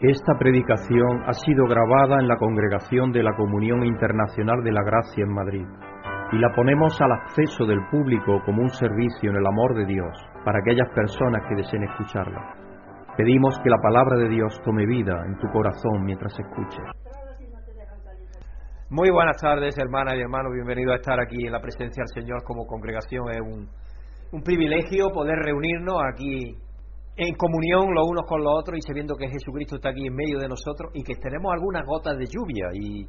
Esta predicación ha sido grabada en la congregación de la Comunión Internacional de la Gracia en Madrid y la ponemos al acceso del público como un servicio en el amor de Dios para aquellas personas que deseen escucharla. Pedimos que la palabra de Dios tome vida en tu corazón mientras escuches. Muy buenas tardes, hermanas y hermanos. Bienvenidos a estar aquí en la presencia del Señor como congregación. Es un, un privilegio poder reunirnos aquí en comunión los unos con los otros y sabiendo que Jesucristo está aquí en medio de nosotros y que tenemos algunas gotas de lluvia. ¿Y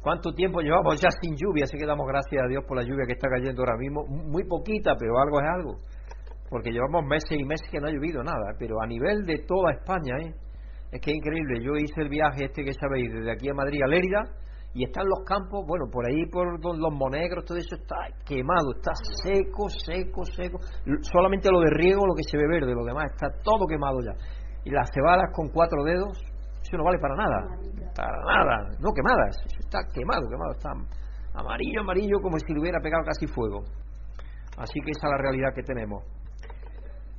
cuánto tiempo llevamos ya sin lluvia? Así que damos gracias a Dios por la lluvia que está cayendo ahora mismo. Muy poquita, pero algo es algo. Porque llevamos meses y meses que no ha llovido nada. Pero a nivel de toda España, ¿eh? es que es increíble. Yo hice el viaje este que sabéis, desde aquí a Madrid a Lérida y están los campos, bueno, por ahí por los monegros, todo eso está quemado, está seco, seco, seco. Solamente lo de riego, lo que se ve verde, lo demás está todo quemado ya. Y las cebadas con cuatro dedos, eso no vale para nada, para nada, no quemadas, eso está quemado, quemado, está amarillo, amarillo, como si le hubiera pegado casi fuego. Así que esa es la realidad que tenemos.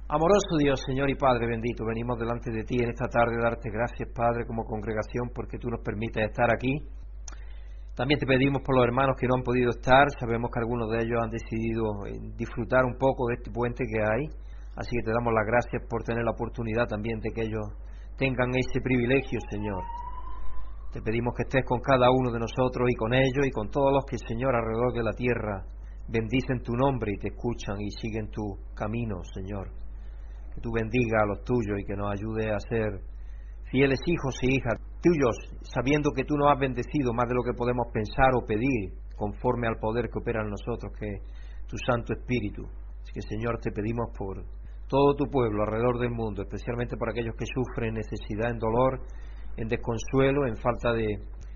Amoroso Dios, Señor y Padre bendito, venimos delante de ti en esta tarde a darte gracias, Padre, como congregación, porque tú nos permites estar aquí también te pedimos por los hermanos que no han podido estar, sabemos que algunos de ellos han decidido eh, disfrutar un poco de este puente que hay, así que te damos las gracias por tener la oportunidad también de que ellos tengan ese privilegio, Señor. Te pedimos que estés con cada uno de nosotros y con ellos y con todos los que, Señor, alrededor de la tierra bendicen tu nombre y te escuchan y siguen tu camino, Señor. Que tú bendiga a los tuyos y que nos ayude a ser fieles hijos y hijas tuyos, sabiendo que tú nos has bendecido más de lo que podemos pensar o pedir, conforme al poder que opera en nosotros, que tu Santo Espíritu. Que, Señor, te pedimos por todo tu pueblo alrededor del mundo, especialmente por aquellos que sufren necesidad, en dolor, en desconsuelo, en falta de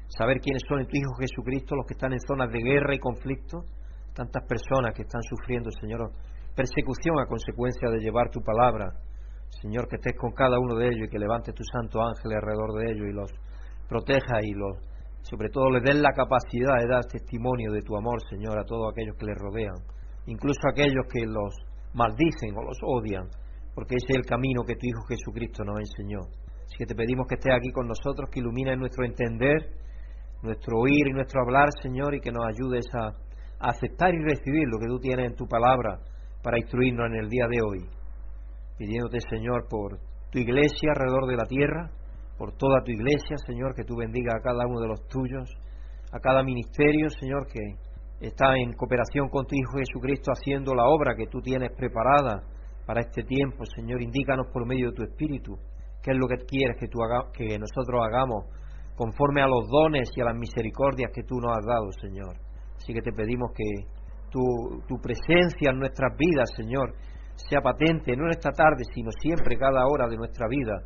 saber quiénes son en tu Hijo Jesucristo, los que están en zonas de guerra y conflicto, tantas personas que están sufriendo, Señor, persecución a consecuencia de llevar tu palabra Señor, que estés con cada uno de ellos y que levantes tu santo ángel alrededor de ellos y los proteja y los, sobre todo les den la capacidad de dar testimonio de tu amor, Señor, a todos aquellos que les rodean, incluso a aquellos que los maldicen o los odian, porque ese es el camino que tu Hijo Jesucristo nos enseñó. Así que te pedimos que estés aquí con nosotros, que ilumines nuestro entender, nuestro oír y nuestro hablar, Señor, y que nos ayudes a aceptar y recibir lo que tú tienes en tu palabra para instruirnos en el día de hoy pidiéndote, Señor, por tu iglesia alrededor de la tierra, por toda tu iglesia, Señor, que tú bendiga a cada uno de los tuyos, a cada ministerio, Señor, que está en cooperación con tu Hijo Jesucristo haciendo la obra que tú tienes preparada para este tiempo, Señor, indícanos por medio de tu Espíritu qué es lo que quieres que, tú que nosotros hagamos conforme a los dones y a las misericordias que tú nos has dado, Señor. Así que te pedimos que tu, tu presencia en nuestras vidas, Señor, sea patente, no en esta tarde, sino siempre, cada hora de nuestra vida.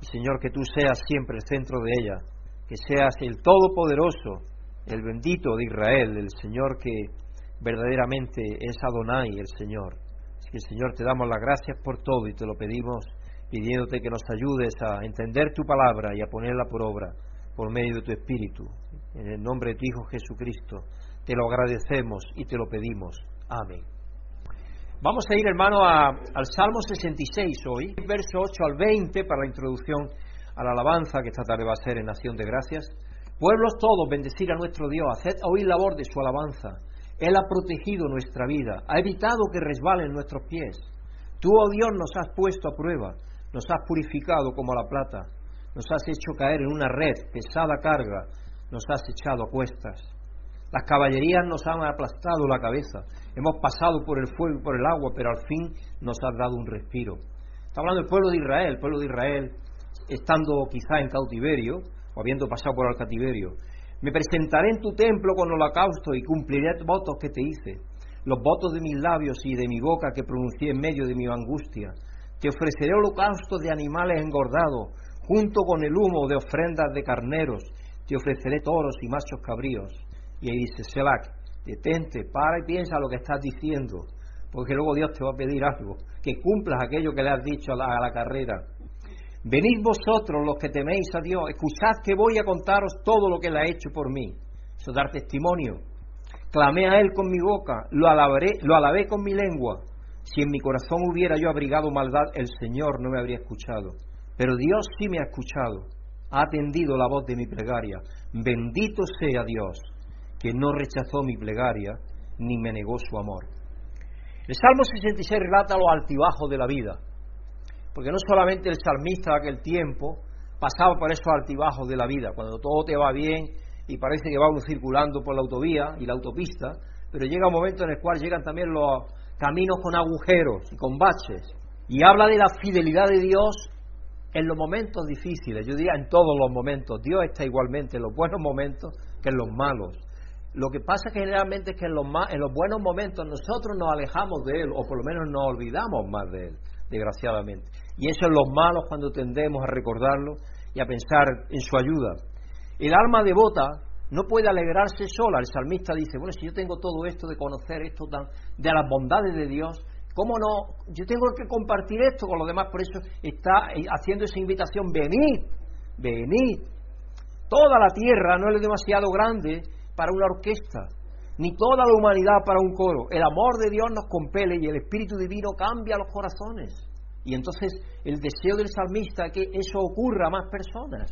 Y Señor, que tú seas siempre el centro de ella, que seas el Todopoderoso, el bendito de Israel, el Señor que verdaderamente es Adonai, el Señor. Así que, Señor, te damos las gracias por todo y te lo pedimos pidiéndote que nos ayudes a entender tu palabra y a ponerla por obra por medio de tu Espíritu. En el nombre de tu Hijo Jesucristo, te lo agradecemos y te lo pedimos. Amén. Vamos a ir, hermano, al Salmo 66 hoy, verso 8 al 20, para la introducción a la alabanza que esta tarde va a ser en Nación de Gracias. Pueblos todos, bendecir a nuestro Dios, haced oír la voz de su alabanza. Él ha protegido nuestra vida, ha evitado que resbalen nuestros pies. Tú, oh Dios, nos has puesto a prueba, nos has purificado como la plata, nos has hecho caer en una red, pesada carga, nos has echado a cuestas. Las caballerías nos han aplastado la cabeza. Hemos pasado por el fuego y por el agua, pero al fin nos has dado un respiro. Está hablando del pueblo de Israel, el pueblo de Israel estando quizá en cautiverio o habiendo pasado por el cautiverio. Me presentaré en tu templo con holocausto y cumpliré votos que te hice, los votos de mis labios y de mi boca que pronuncié en medio de mi angustia. Te ofreceré holocaustos de animales engordados, junto con el humo de ofrendas de carneros. Te ofreceré toros y machos cabríos. Y ahí dice, Selak, detente, para y piensa lo que estás diciendo, porque luego Dios te va a pedir algo, que cumplas aquello que le has dicho a la, carrera. Venid vosotros los que teméis a Dios, escuchad que voy a contaros todo lo que Él ha hecho por mí. Eso dar testimonio. Clamé a Él con mi boca, lo, alabaré, lo alabé con mi lengua. Si en mi corazón hubiera yo abrigado maldad, el Señor no me habría escuchado. Pero Dios sí me ha escuchado, ha atendido la voz de mi plegaria. Bendito sea Dios, que no rechazó mi plegaria ni me negó su amor. El Salmo 66 relata los altibajos de la vida, porque no solamente el salmista de aquel tiempo pasaba por esos altibajos de la vida, cuando todo te va bien y parece que va uno circulando por la autovía y la autopista, pero llega un momento en el cual llegan también los caminos con agujeros y con baches, y habla de la fidelidad de Dios en los momentos difíciles, yo diría en todos los momentos, Dios está igualmente en los buenos momentos que en los malos. Lo que pasa generalmente es que en los, en los buenos momentos nosotros nos alejamos de Él, o por lo menos nos olvidamos más de Él, desgraciadamente. Y eso es los malos cuando tendemos a recordarlo y a pensar en su ayuda. El alma devota no puede alegrarse sola. El salmista dice, bueno, si yo tengo todo esto de conocer esto tan, de las bondades de Dios, ¿cómo no? Yo tengo que compartir esto con los demás, por eso está haciendo esa invitación, venid, venid. Toda la tierra no es demasiado grande para una orquesta, ni toda la humanidad para un coro. El amor de Dios nos compele y el Espíritu Divino cambia los corazones. Y entonces el deseo del salmista es que eso ocurra a más personas.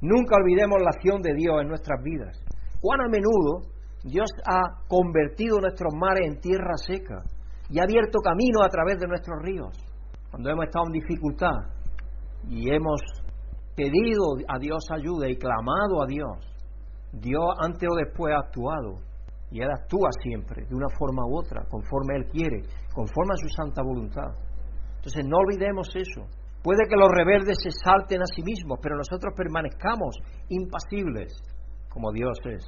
Nunca olvidemos la acción de Dios en nuestras vidas. Cuán a menudo Dios ha convertido nuestros mares en tierra seca y ha abierto camino a través de nuestros ríos. Cuando hemos estado en dificultad y hemos pedido a Dios ayuda y clamado a Dios, Dios antes o después ha actuado y Él actúa siempre, de una forma u otra, conforme Él quiere, conforme a su santa voluntad. Entonces no olvidemos eso. Puede que los rebeldes se salten a sí mismos, pero nosotros permanezcamos impasibles como Dios es.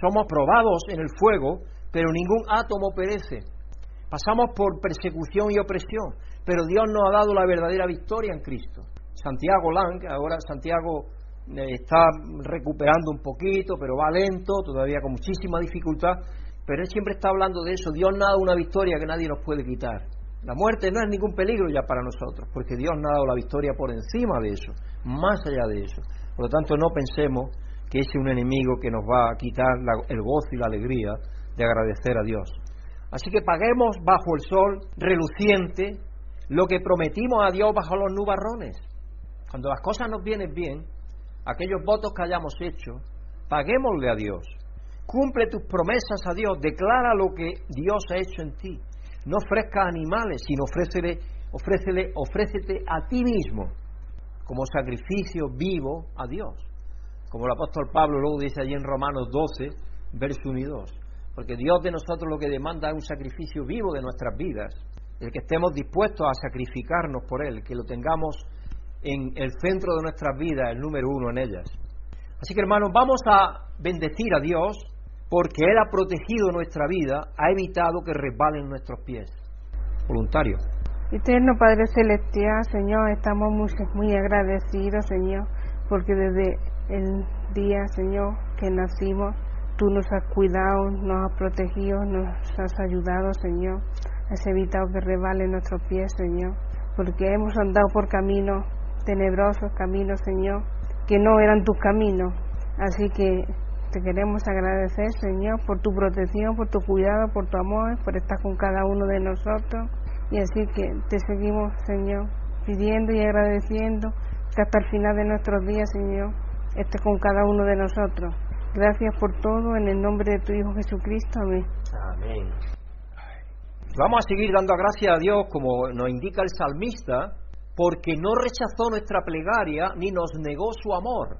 Somos probados en el fuego, pero ningún átomo perece. Pasamos por persecución y opresión, pero Dios nos ha dado la verdadera victoria en Cristo. Santiago Lang, ahora Santiago está recuperando un poquito, pero va lento, todavía con muchísima dificultad, pero él siempre está hablando de eso. Dios dado una victoria que nadie nos puede quitar. La muerte no es ningún peligro ya para nosotros, porque Dios nos ha dado la victoria por encima de eso, más allá de eso. Por lo tanto, no pensemos que ese es un enemigo que nos va a quitar el gozo y la alegría de agradecer a Dios. Así que paguemos bajo el sol reluciente lo que prometimos a Dios bajo los nubarrones. Cuando las cosas nos vienen bien, aquellos votos que hayamos hecho, paguémosle a Dios. Cumple tus promesas a Dios, declara lo que Dios ha hecho en ti. No ofrezca animales, sino ofrécele, ofrécele, ofrécete a ti mismo como sacrificio vivo a Dios. Como el apóstol Pablo luego dice allí en Romanos 12, verso 1 y 2. Porque Dios de nosotros lo que demanda es un sacrificio vivo de nuestras vidas, el que estemos dispuestos a sacrificarnos por Él, que lo tengamos en el centro de nuestras vidas, el número uno en ellas. Así que hermanos, vamos a bendecir a Dios porque Él ha protegido nuestra vida, ha evitado que resbalen nuestros pies. Voluntario. Eterno Padre Celestial, Señor, estamos muy, muy agradecidos, Señor, porque desde el día, Señor, que nacimos, tú nos has cuidado, nos has protegido, nos has ayudado, Señor. Has evitado que resbalen nuestros pies, Señor, porque hemos andado por caminos tenebrosos, caminos, Señor, que no eran tus caminos. Así que te queremos agradecer, Señor, por tu protección, por tu cuidado, por tu amor, por estar con cada uno de nosotros. Y así que te seguimos, Señor, pidiendo y agradeciendo que hasta el final de nuestros días, Señor, estés con cada uno de nosotros. Gracias por todo, en el nombre de tu Hijo Jesucristo. Amén. Amén. Vamos a seguir dando gracias a Dios, como nos indica el salmista, porque no rechazó nuestra plegaria ni nos negó su amor.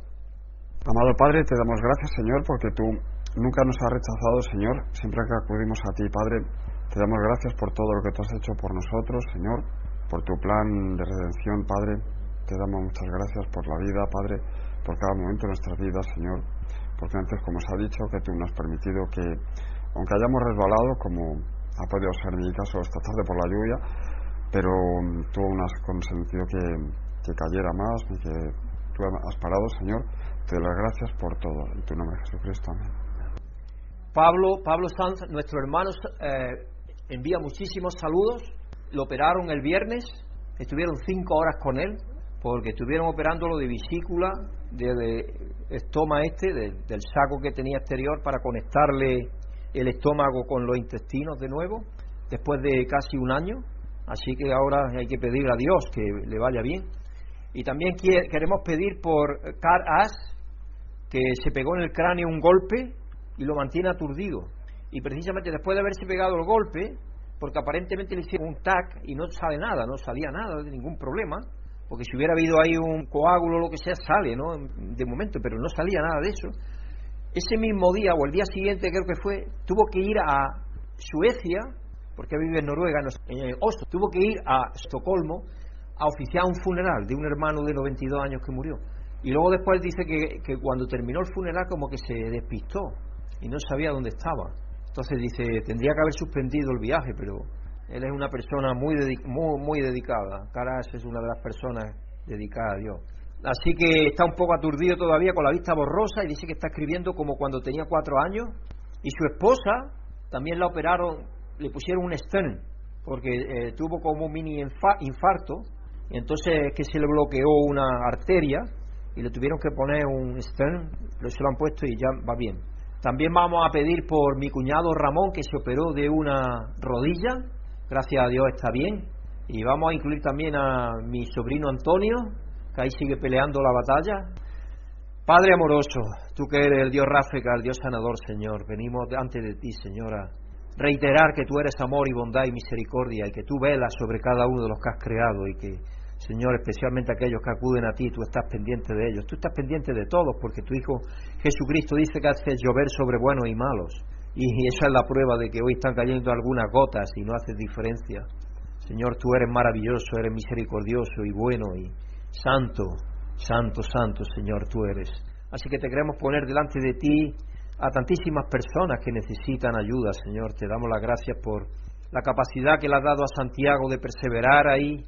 Amado Padre, te damos gracias, Señor, porque tú nunca nos has rechazado, Señor, siempre que acudimos a ti, Padre. Te damos gracias por todo lo que tú has hecho por nosotros, Señor, por tu plan de redención, Padre. Te damos muchas gracias por la vida, Padre, por cada momento de nuestras vidas, Señor. Porque antes, como se ha dicho, que tú nos has permitido que, aunque hayamos resbalado, como ha podido ser mi caso esta tarde por la lluvia, pero tú aún has consentido que, que cayera más y que tú has parado, Señor, te doy las gracias por todo. En tu nombre, Jesucristo. Amén. Pablo, Pablo Sanz, nuestro hermano, eh, envía muchísimos saludos. Lo operaron el viernes, estuvieron cinco horas con él, porque estuvieron operándolo de vesícula, de, estómago este, del saco que tenía exterior para conectarle el estómago con los intestinos de nuevo, después de casi un año. Así que ahora hay que pedirle a Dios que le vaya bien. Y también queremos pedir por Car As, que se pegó en el cráneo un golpe y lo mantiene aturdido. Y precisamente después de haberse pegado el golpe, porque aparentemente le hicieron un TAC y no sale nada, no salía nada de ningún problema, porque si hubiera habido ahí un coágulo o lo que sea, sale, ¿no? De momento, pero no salía nada de eso. Ese mismo día o el día siguiente, creo que fue, tuvo que ir a Suecia, porque vive en Noruega, en Oslo, tuvo que ir a Estocolmo a oficiar un funeral de un hermano de 92 años que murió. Y luego después dice que, cuando terminó el funeral como que se despistó y no sabía dónde estaba. Entonces dice, tendría que haber suspendido el viaje, pero él es una persona muy, muy, muy dedicada. Caras es una de las personas dedicadas a Dios. Así que está un poco aturdido todavía con la vista borrosa y dice que está escribiendo como cuando tenía cuatro años. Y su esposa también la operaron, le pusieron un stent, porque eh, tuvo como un mini infarto. Entonces que se le bloqueó una arteria y le tuvieron que poner un stent, pero se lo han puesto y ya va bien. También vamos a pedir por mi cuñado Ramón, que se operó de una rodilla, gracias a Dios está bien. Y vamos a incluir también a mi sobrino Antonio, que ahí sigue peleando la batalla. Padre amoroso, tú que eres el Dios Ráfrica, el Dios sanador, Señor, venimos ante de ti, Señora, reiterar que tú eres amor y bondad y misericordia y que tú velas sobre cada uno de los que has creado y que, Señor, especialmente aquellos que acuden a ti, tú estás pendiente de ellos. Tú estás pendiente de todos porque tu Hijo Jesucristo dice que haces llover sobre buenos y malos. Y esa es la prueba de que hoy están cayendo algunas gotas y no haces diferencia. Señor, tú eres maravilloso, eres misericordioso y bueno y Santo, santo, santo, Señor, tú eres. Así que te queremos poner delante de ti a tantísimas personas que necesitan ayuda, Señor. Te damos las gracias por la capacidad que le has dado a Santiago de perseverar ahí,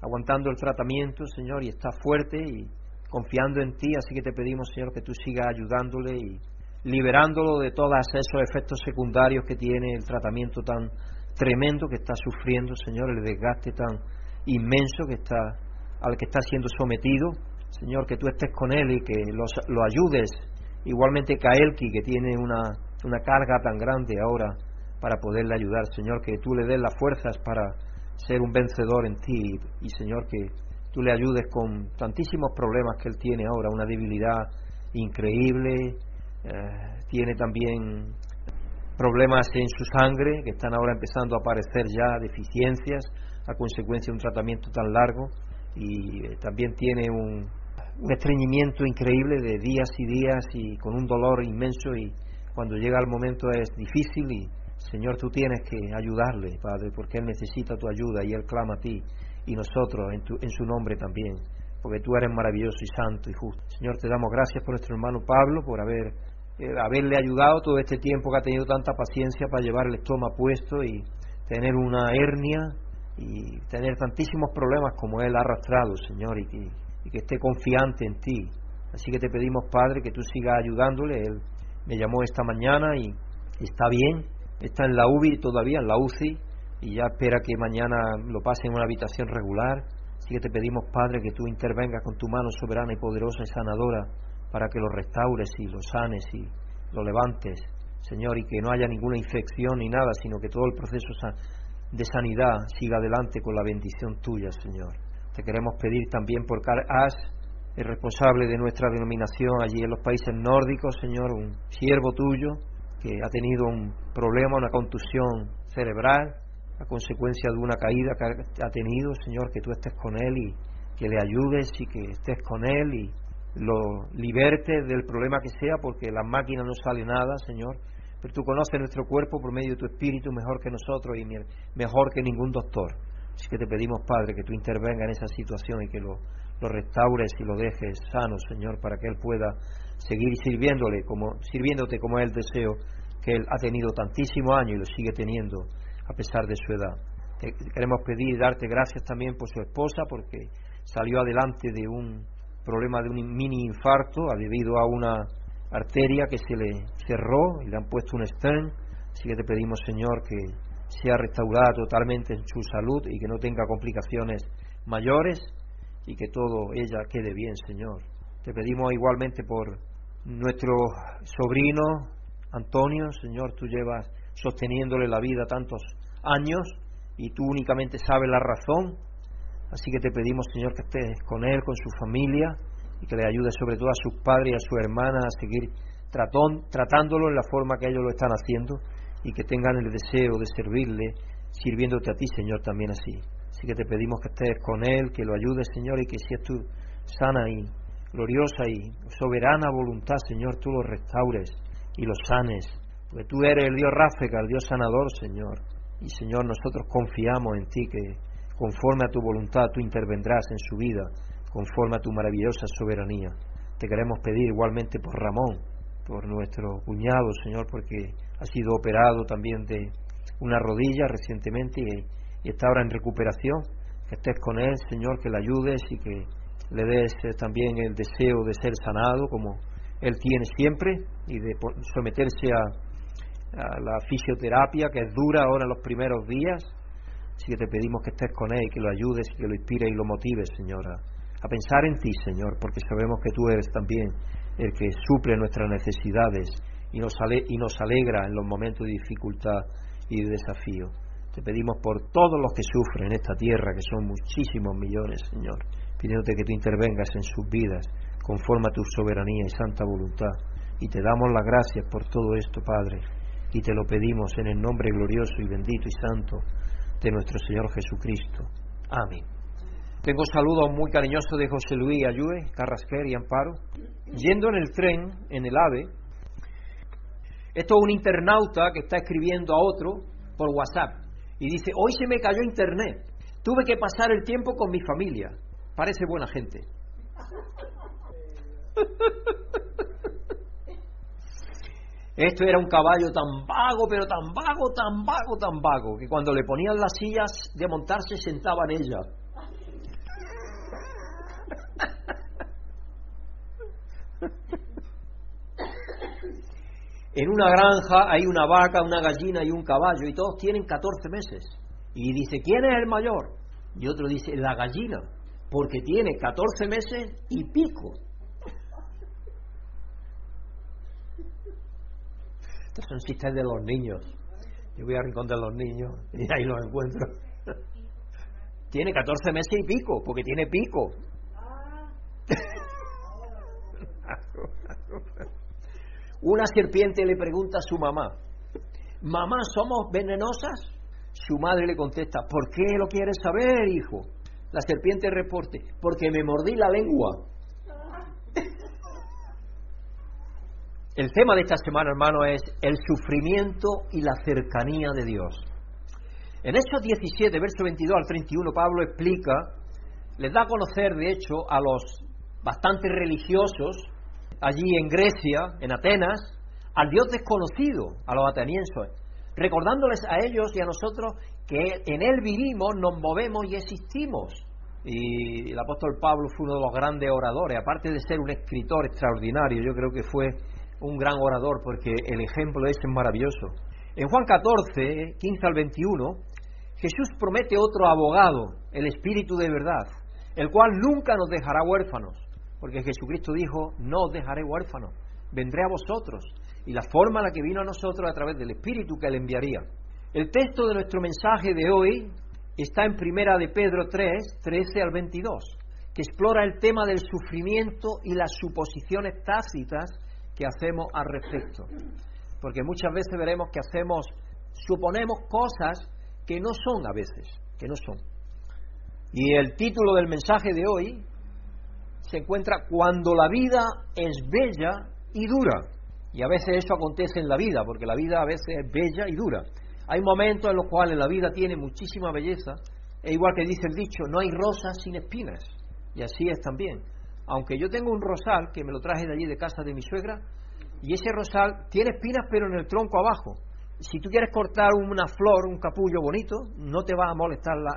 aguantando el tratamiento, Señor, y está fuerte y confiando en ti. Así que te pedimos, Señor, que tú sigas ayudándole y liberándolo de todos esos efectos secundarios que tiene el tratamiento tan tremendo que está sufriendo, Señor, el desgaste tan inmenso que está al que está siendo sometido. Señor, que tú estés con él y que lo ayudes. Igualmente Kaelki, que tiene una, una carga tan grande ahora para poderle ayudar. Señor, que tú le des las fuerzas para ser un vencedor en ti. Y Señor, que tú le ayudes con tantísimos problemas que él tiene ahora, una debilidad increíble. Eh, tiene también problemas en su sangre que están ahora empezando a aparecer ya, deficiencias a consecuencia de un tratamiento tan largo y eh, también tiene un, estreñimiento increíble de días y días y con un dolor inmenso y cuando llega el momento es difícil y Señor tú tienes que ayudarle, Padre, porque Él necesita tu ayuda y Él clama a ti y nosotros en, tu, en su nombre también, porque tú eres maravilloso y santo y justo. Señor, te damos gracias por nuestro hermano Pablo, por haber, eh, haberle ayudado todo este tiempo que ha tenido tanta paciencia para llevar el estómago puesto y tener una hernia y tener tantísimos problemas como Él ha arrastrado, Señor, y que, que esté confiante en ti. Así que te pedimos, Padre, que tú sigas ayudándole. Él me llamó esta mañana y está bien, está en la UBI todavía, en la UCI, y ya espera que mañana lo pase en una habitación regular. Así que te pedimos, Padre, que tú intervengas con tu mano soberana y poderosa y sanadora para que lo restaures y lo sanes y lo levantes, Señor, y que no haya ninguna infección ni nada, sino que todo el proceso de sanidad siga adelante con la bendición tuya, Señor. Te queremos pedir también por Car As, el responsable de nuestra denominación allí en los países nórdicos, Señor, un siervo tuyo que ha tenido un problema, una contusión cerebral a consecuencia de una caída que ha tenido, Señor, que tú estés con él y que le ayudes y que estés con él y lo libertes del problema que sea, porque la máquina no sale nada, Señor, pero tú conoces nuestro cuerpo por medio de tu espíritu mejor que nosotros y mejor que ningún doctor. Así que te pedimos, Padre, que tú intervengas en esa situación y que lo, lo restaures y lo dejes sano, Señor, para que Él pueda seguir sirviéndole como, sirviéndote como Él deseo, que Él ha tenido tantísimos años y lo sigue teniendo a pesar de su edad. queremos pedir y darte gracias también por su esposa, porque salió adelante de un problema de un mini infarto debido a una arteria que se le cerró y le han puesto un stent. Así que te pedimos, Señor, que sea restaurada totalmente en su salud y que no tenga complicaciones mayores y que todo ella quede bien, Señor. Te pedimos igualmente por nuestro sobrino Antonio, Señor, tú llevas sosteniéndole la vida tantos años y tú únicamente sabes la razón. Así que te pedimos, Señor, que estés con él, con su familia, y que le ayude sobre todo a sus padres y a su hermana a seguir tratándolo en la forma que ellos lo están haciendo y que tengan el deseo de servirle, sirviéndote a ti, Señor, también así. Así que te pedimos que estés con él, que lo ayudes, Señor, y que si es tu sana y gloriosa y soberana voluntad, Señor, tú lo restaures y lo sanes, porque tú eres el Dios Ráfeca, el Dios sanador, Señor. Y Señor, nosotros confiamos en ti que conforme a tu voluntad tú intervendrás en su vida, conforme a tu maravillosa soberanía. Te queremos pedir igualmente por Ramón, por nuestro cuñado, Señor, porque ha sido operado también de una rodilla recientemente y, está ahora en recuperación. Que estés con él, Señor, que le ayudes y que le des eh, también el deseo de ser sanado como él tiene siempre y de someterse a, la fisioterapia que es dura ahora en los primeros días. Así que te pedimos que estés con él, y que lo ayudes y que lo inspires y lo motives, Señora, a pensar en ti, Señor, porque sabemos que tú eres también el que suple nuestras necesidades y nos, alegra en los momentos de dificultad y de desafío. Te pedimos por todos los que sufren en esta tierra, que son muchísimos millones, Señor, pidiéndote que tú intervengas en sus vidas conforme a tu soberanía y santa voluntad. Y te damos las gracias por todo esto, Padre, y te lo pedimos en el nombre glorioso y bendito y santo de nuestro Señor Jesucristo. Amén. Tengo saludos muy cariñosos de José Luis Ayue, Carrasquer y Amparo. Yendo en el tren, en el AVE, esto es un internauta que está escribiendo a otro por WhatsApp y dice, hoy se me cayó internet, tuve que pasar el tiempo con mi familia. Parece buena gente. Esto era un caballo tan vago, pero tan vago, tan vago, tan vago, que cuando le ponían las sillas de montarse sentaba en ella. En una granja hay una vaca, una gallina y un caballo y todos tienen 14 meses. Y dice, ¿quién es el mayor? Y otro dice, la gallina, porque tiene 14 meses y pico. Estos son chistes de los niños. Yo voy a rincón los niños y ahí los encuentro. tiene 14 meses y pico, porque tiene pico. Una serpiente le pregunta a su mamá, mamá, ¿somos venenosas? Su madre le contesta, ¿por qué lo quieres saber, hijo? La serpiente reporte, porque me mordí la lengua. El tema de esta semana, hermano, es el sufrimiento y la cercanía de Dios. En Hechos 17, verso 22 al 31, Pablo explica, les da a conocer, de hecho, a los bastantes religiosos allí en Grecia, en Atenas, al Dios desconocido, a los atenienses, recordándoles a ellos y a nosotros que en Él vivimos, nos movemos y existimos. Y el apóstol Pablo fue uno de los grandes oradores, aparte de ser un escritor extraordinario, yo creo que fue un gran orador porque el ejemplo es maravilloso. En Juan 14, 15 al 21, Jesús promete otro abogado, el Espíritu de verdad, el cual nunca nos dejará huérfanos, porque Jesucristo dijo, no os dejaré huérfanos, vendré a vosotros. Y la forma en la que vino a nosotros a través del Espíritu que Él enviaría. El texto de nuestro mensaje de hoy está en Primera de Pedro 3, 13 al 22, que explora el tema del sufrimiento y las suposiciones tácitas que hacemos al respecto. Porque muchas veces veremos que hacemos, suponemos cosas que no son a veces, que no son. Y el título del mensaje de hoy se encuentra cuando la vida es bella y dura. Y a veces eso acontece en la vida, porque la vida a veces es bella y dura. Hay momentos en los cuales la vida tiene muchísima belleza, e igual que dice el dicho, no hay rosas sin espinas. Y así es también. Aunque yo tengo un rosal, que me lo traje de allí de casa de mi suegra, y ese rosal tiene espinas pero en el tronco abajo. Si tú quieres cortar una flor, un capullo bonito, no te va a molestar. La,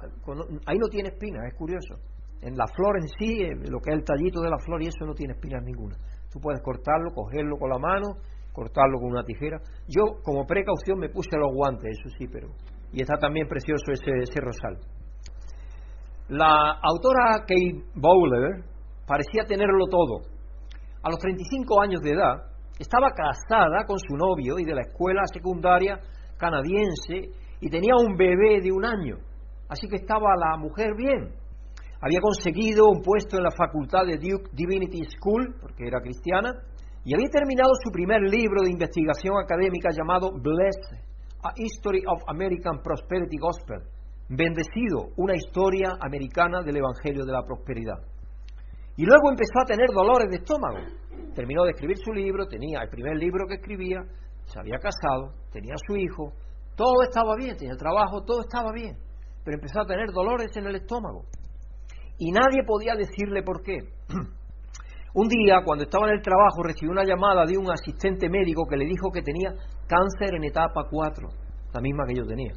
ahí no tiene espinas, es curioso. En la flor en sí, eh, lo que es el tallito de la flor, y eso no tiene espinas ninguna. Tú puedes cortarlo, cogerlo con la mano, cortarlo con una tijera. Yo, como precaución, me puse los guantes, eso sí, pero. Y está también precioso ese, ese rosal. La autora Kate Bowler parecía tenerlo todo. A los 35 años de edad, estaba casada con su novio y de la escuela secundaria canadiense y tenía un bebé de un año. Así que estaba la mujer bien. Había conseguido un puesto en la facultad de Duke Divinity School, porque era cristiana, y había terminado su primer libro de investigación académica llamado Blessed, A History of American Prosperity Gospel, Bendecido, una historia americana del Evangelio de la Prosperidad. Y luego empezó a tener dolores de estómago. Terminó de escribir su libro, tenía el primer libro que escribía, se había casado, tenía su hijo, todo estaba bien, tenía el trabajo, todo estaba bien, pero empezó a tener dolores en el estómago. Y nadie podía decirle por qué. Un día, cuando estaba en el trabajo, recibió una llamada de un asistente médico que le dijo que tenía cáncer en etapa 4, la misma que yo tenía.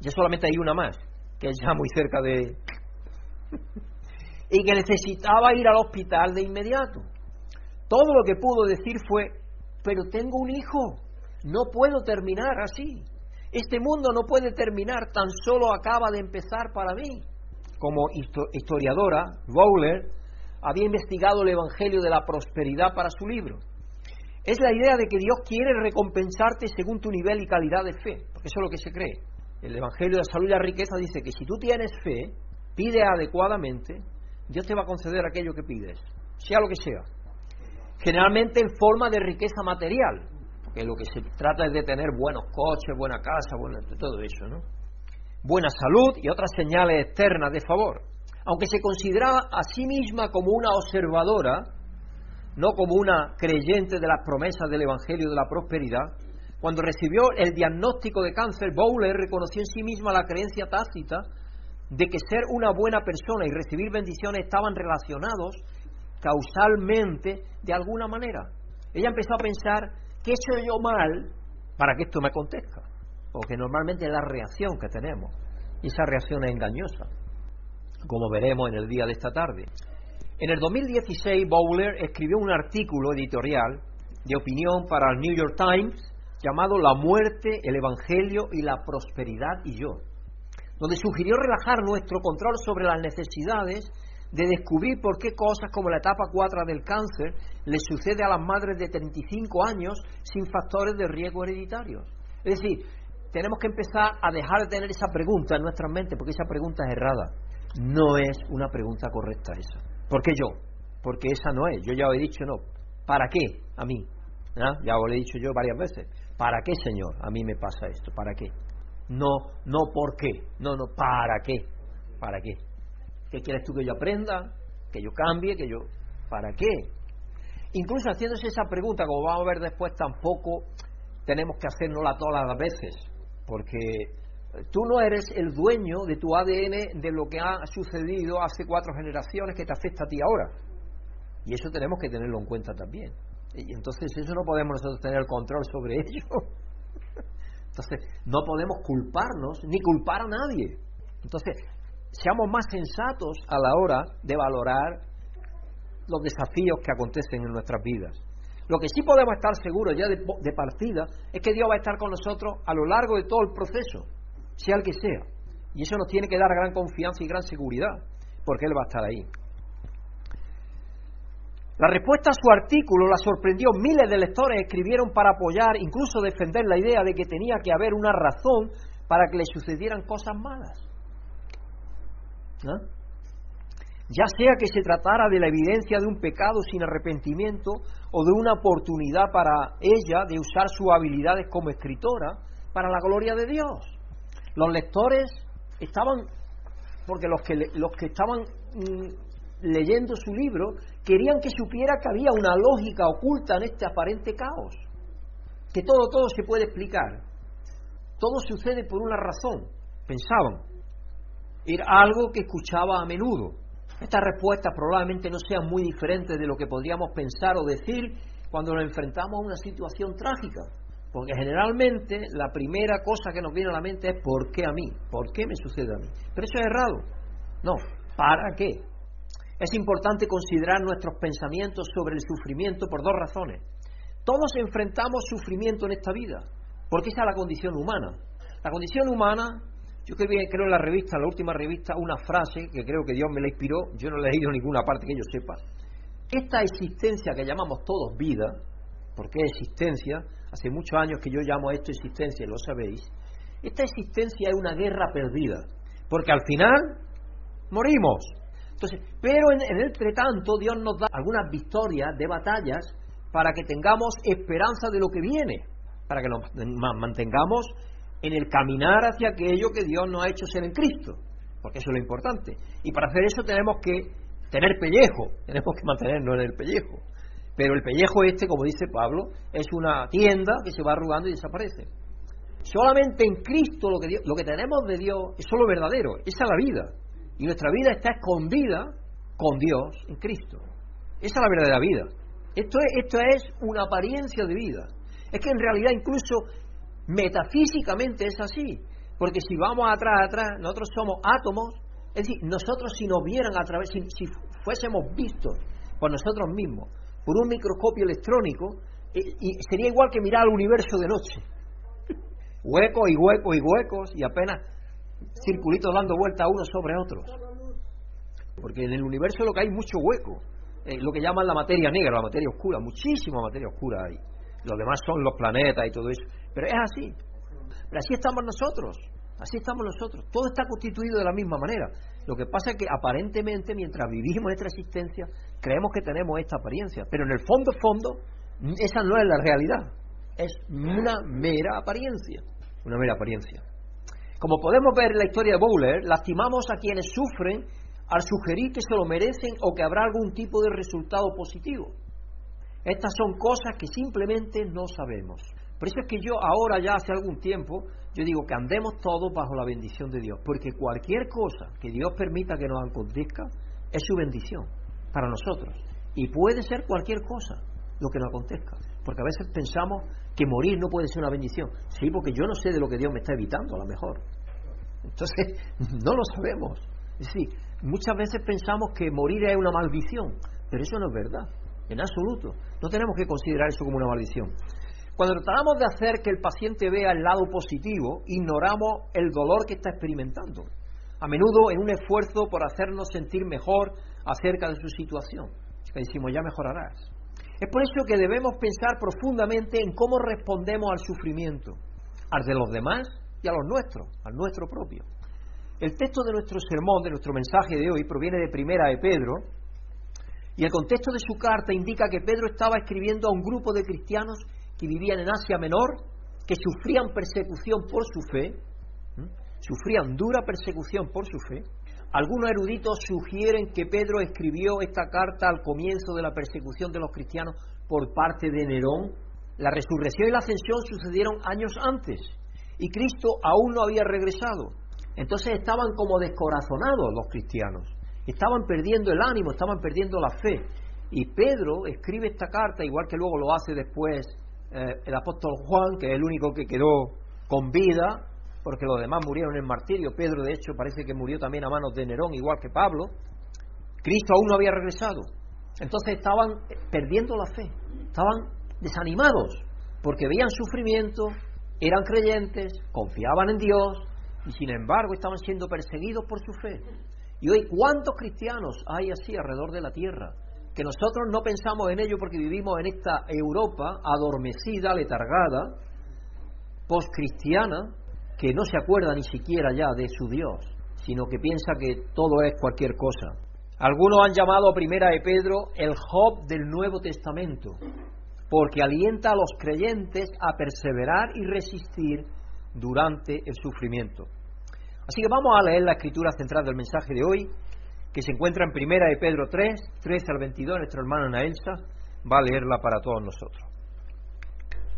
Ya solamente hay una más, que es ya muy cerca de... y que necesitaba ir al hospital de inmediato. Todo lo que pudo decir fue, pero tengo un hijo, no puedo terminar así. Este mundo no puede terminar, tan solo acaba de empezar para mí. Como historiadora, Bowler había investigado el Evangelio de la Prosperidad para su libro. Es la idea de que Dios quiere recompensarte según tu nivel y calidad de fe, porque eso es lo que se cree. El Evangelio de la Salud y la Riqueza dice que si tú tienes fe, pide adecuadamente, Dios te va a conceder aquello que pides, sea lo que sea. Generalmente en forma de riqueza material, porque lo que se trata es de tener buenos coches, buena casa, todo eso, ¿no? Buena salud y otras señales externas de favor. Aunque se consideraba a sí misma como una observadora, no como una creyente de las promesas del Evangelio de la Prosperidad, cuando recibió el diagnóstico de cáncer, Bowler reconoció en sí misma la creencia tácita de que ser una buena persona y recibir bendiciones estaban relacionados causalmente de alguna manera. Ella empezó a pensar, ¿qué he hecho yo mal para que esto me acontezca? Porque normalmente es la reacción que tenemos, y esa reacción es engañosa, como veremos en el día de esta tarde. En el 2016, Bowler escribió un artículo editorial de opinión para el New York Times llamado La muerte, el Evangelio y la prosperidad y yo, donde sugirió relajar nuestro control sobre las necesidades de descubrir por qué cosas como la etapa 4 del cáncer le sucede a las madres de 35 años sin factores de riesgo hereditarios. Es decir, tenemos que empezar a dejar de tener esa pregunta en nuestra mente, porque esa pregunta es errada. No es una pregunta correcta esa. ¿Por qué yo? Porque esa no es. Yo ya lo he dicho, no. ¿Para qué a mí? ¿Ah? Ya lo he dicho yo varias veces. ¿Para qué, Señor? A mí me pasa esto. ¿Para qué? No, no por qué. No, no, ¿para qué? ¿Para qué? ¿Qué quieres tú que yo aprenda? ¿Que yo cambie? ¿Que yo...? ¿Para qué? Incluso haciéndose esa pregunta, como vamos a ver después, tampoco tenemos que hacernosla todas las veces, porque tú no eres el dueño de tu ADN de lo que ha sucedido hace cuatro generaciones que te afecta a ti ahora. Y eso tenemos que tenerlo en cuenta también. Y entonces eso no podemos nosotros tener control sobre ello. Entonces no podemos culparnos ni culpar a nadie. Entonces seamos más sensatos a la hora de valorar los desafíos que acontecen en nuestras vidas. Lo que sí podemos estar seguros ya de, partida es que Dios va a estar con nosotros a lo largo de todo el proceso, sea el que sea. Y eso nos tiene que dar gran confianza y gran seguridad, porque Él va a estar ahí. La respuesta a su artículo la sorprendió. Miles de lectores escribieron para apoyar, incluso defender la idea de que tenía que haber una razón para que le sucedieran cosas malas. Ya sea que se tratara de la evidencia de un pecado sin arrepentimiento o de una oportunidad para ella de usar sus habilidades como escritora para la gloria de Dios. Los lectores estaban, porque los que, los que estaban mm, leyendo su libro querían que supiera que había una lógica oculta en este aparente caos, que todo, todo se puede explicar, todo sucede por una razón, pensaban era algo que escuchaba a menudo. Estas respuestas probablemente no sean muy diferentes de lo que podríamos pensar o decir cuando nos enfrentamos a una situación trágica. Porque generalmente la primera cosa que nos viene a la mente es ¿por qué a mí? ¿Por qué me sucede a mí? Pero eso es errado. No, ¿para qué? Es importante considerar nuestros pensamientos sobre el sufrimiento por dos razones. Todos enfrentamos sufrimiento en esta vida, porque esa es la condición humana. La condición humana yo creo, creo en la revista, la última revista, una frase que creo que Dios me la inspiró, yo no la he leído en ninguna parte que yo sepa. Esta existencia que llamamos todos vida, porque existencia, hace muchos años que yo llamo a esto existencia, lo sabéis, esta existencia es una guerra perdida, porque al final morimos, Entonces, pero en, el entretanto Dios nos da algunas victorias de batallas para que tengamos esperanza de lo que viene, para que nos mantengamos en el caminar hacia aquello que Dios nos ha hecho ser en Cristo, porque eso es lo importante. Y para hacer eso tenemos que tener pellejo, tenemos que mantenernos en el pellejo. Pero el pellejo este, como dice Pablo, es una tienda que se va arrugando y desaparece. Solamente en Cristo lo que, lo que tenemos de Dios es solo verdadero, esa es la vida. Y nuestra vida está escondida con Dios en Cristo. Esa es la verdadera vida. Esto es, esto es una apariencia de vida. Es que en realidad incluso metafísicamente es así. Porque si vamos atrás, atrás, nosotros somos átomos. Es decir, nosotros si nos vieran a través, si, fuésemos vistos por nosotros mismos, por un microscopio electrónico, eh, y sería igual que mirar al universo de noche. Huecos y huecos y huecos, y apenas circulitos dando vuelta unos sobre otros. Porque en el universo lo que hay mucho hueco, eh, lo que llaman la materia negra, la materia oscura, muchísima materia oscura hay. Los demás son los planetas y todo eso. Pero es así. Pero así estamos nosotros. Así estamos nosotros. Todo está constituido de la misma manera. Lo que pasa es que aparentemente mientras vivimos nuestra existencia creemos que tenemos esta apariencia. Pero en el fondo, fondo, esa no es la realidad. Es una mera apariencia. Una mera apariencia. Como podemos ver en la historia de Bowler, lastimamos a quienes sufren al sugerir que se lo merecen o que habrá algún tipo de resultado positivo. Estas son cosas que simplemente no sabemos. Por eso es que yo ahora ya hace algún tiempo, yo digo que andemos todos bajo la bendición de Dios, porque cualquier cosa que Dios permita que nos acontezca es su bendición para nosotros. Y puede ser cualquier cosa lo que nos acontezca. Porque a veces pensamos que morir no puede ser una bendición. Sí, porque yo no sé de lo que Dios me está evitando, a lo mejor. Entonces, no lo sabemos. Es decir, muchas veces pensamos que morir es una maldición, pero eso no es verdad, en absoluto. No tenemos que considerar eso como una maldición. Cuando tratamos de hacer que el paciente vea el lado positivo, ignoramos el dolor que está experimentando, a menudo en un esfuerzo por hacernos sentir mejor acerca de su situación. Le decimos, ya mejorarás. Es por eso que debemos pensar profundamente en cómo respondemos al sufrimiento, al de los demás y a los nuestros, al nuestro propio. El texto de nuestro sermón, de nuestro mensaje de hoy, proviene de Primera de Pedro, y el contexto de su carta indica que Pedro estaba escribiendo a un grupo de cristianos que vivían en Asia Menor, que sufrían persecución por su fe, sufrían dura persecución por su fe, algunos eruditos sugieren que Pedro escribió esta carta al comienzo de la persecución de los cristianos por parte de Nerón. La resurrección y la ascensión sucedieron años antes y Cristo aún no había regresado. Entonces estaban como descorazonados los cristianos, estaban perdiendo el ánimo, estaban perdiendo la fe. Y Pedro escribe esta carta, igual que luego lo hace después eh, el apóstol Juan, que es el único que quedó con vida, porque los demás murieron en martirio. Pedro, de hecho, parece que murió también a manos de Nerón, igual que Pablo. Cristo aún no había regresado. Entonces estaban perdiendo la fe, estaban desanimados, porque veían sufrimiento, eran creyentes, confiaban en Dios, y sin embargo estaban siendo perseguidos por su fe. Y hoy, ¿cuántos cristianos hay así alrededor de la tierra? Que nosotros no pensamos en ello porque vivimos en esta Europa adormecida, letargada, postcristiana, que no se acuerda ni siquiera ya de su Dios, sino que piensa que todo es cualquier cosa. Algunos han llamado a Primera de Pedro el Job del Nuevo Testamento, porque alienta a los creyentes a perseverar y resistir durante el sufrimiento. Así que vamos a leer la escritura central del mensaje de hoy, que se encuentra en Primera de Pedro 3, 13 al 22. Nuestro hermano Naelsa va a leerla para todos nosotros.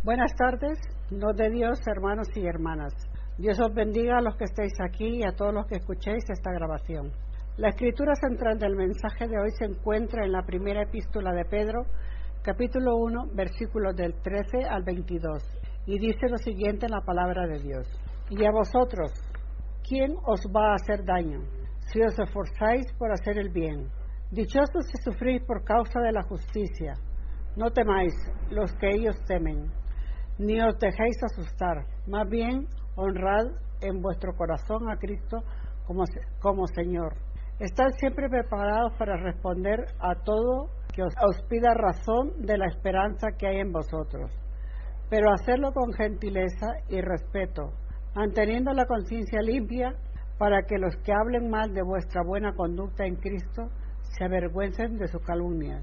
Buenas tardes, no de Dios, hermanos y hermanas. Dios os bendiga a los que estáis aquí y a todos los que escuchéis esta grabación. La escritura central del mensaje de hoy se encuentra en la primera epístola de Pedro, capítulo 1, versículos del 13 al 22, y dice lo siguiente en la palabra de Dios. Y a vosotros, ¿quién os va a hacer daño? Si os esforzáis por hacer el bien. Dichosos si sufrís por causa de la justicia. No temáis los que ellos temen, ni os dejéis asustar. Más bien, honrad en vuestro corazón a Cristo como, como Señor. Estad siempre preparados para responder a todo que os, os pida razón de la esperanza que hay en vosotros, pero hacerlo con gentileza y respeto, manteniendo la conciencia limpia para que los que hablen mal de vuestra buena conducta en Cristo se avergüencen de su calumnia.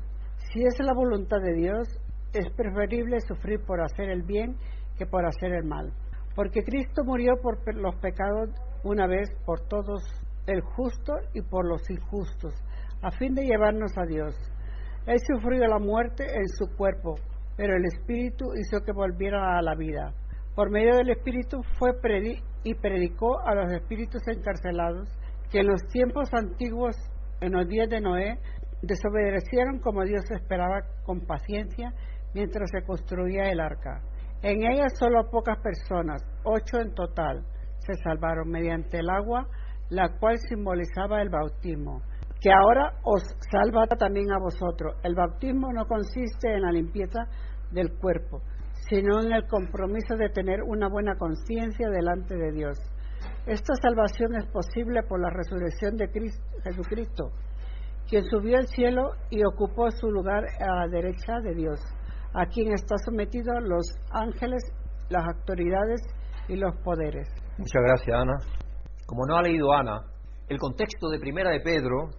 Si es la voluntad de Dios, es preferible sufrir por hacer el bien que por hacer el mal. Porque Cristo murió por los pecados una vez por todos, el justo y por los injustos, a fin de llevarnos a Dios. Él sufrió la muerte en su cuerpo, pero el Espíritu hizo que volviera a la vida. Por medio del Espíritu fue y predicó a los espíritus encarcelados que en los tiempos antiguos, en los días de Noé, desobedecieron como Dios esperaba con paciencia mientras se construía el arca. En ella solo pocas personas, ocho en total, se salvaron mediante el agua, la cual simbolizaba el bautismo, que ahora os salva también a vosotros. El bautismo no consiste en la limpieza del cuerpo, sino en el compromiso de tener una buena conciencia delante de Dios. Esta salvación es posible por la resurrección de Jesucristo, quien subió al cielo y ocupó su lugar a la derecha de Dios, a quien está sometido los ángeles, las autoridades y los poderes. Muchas gracias, Ana. Como no ha leído Ana, el contexto de Primera de Pedro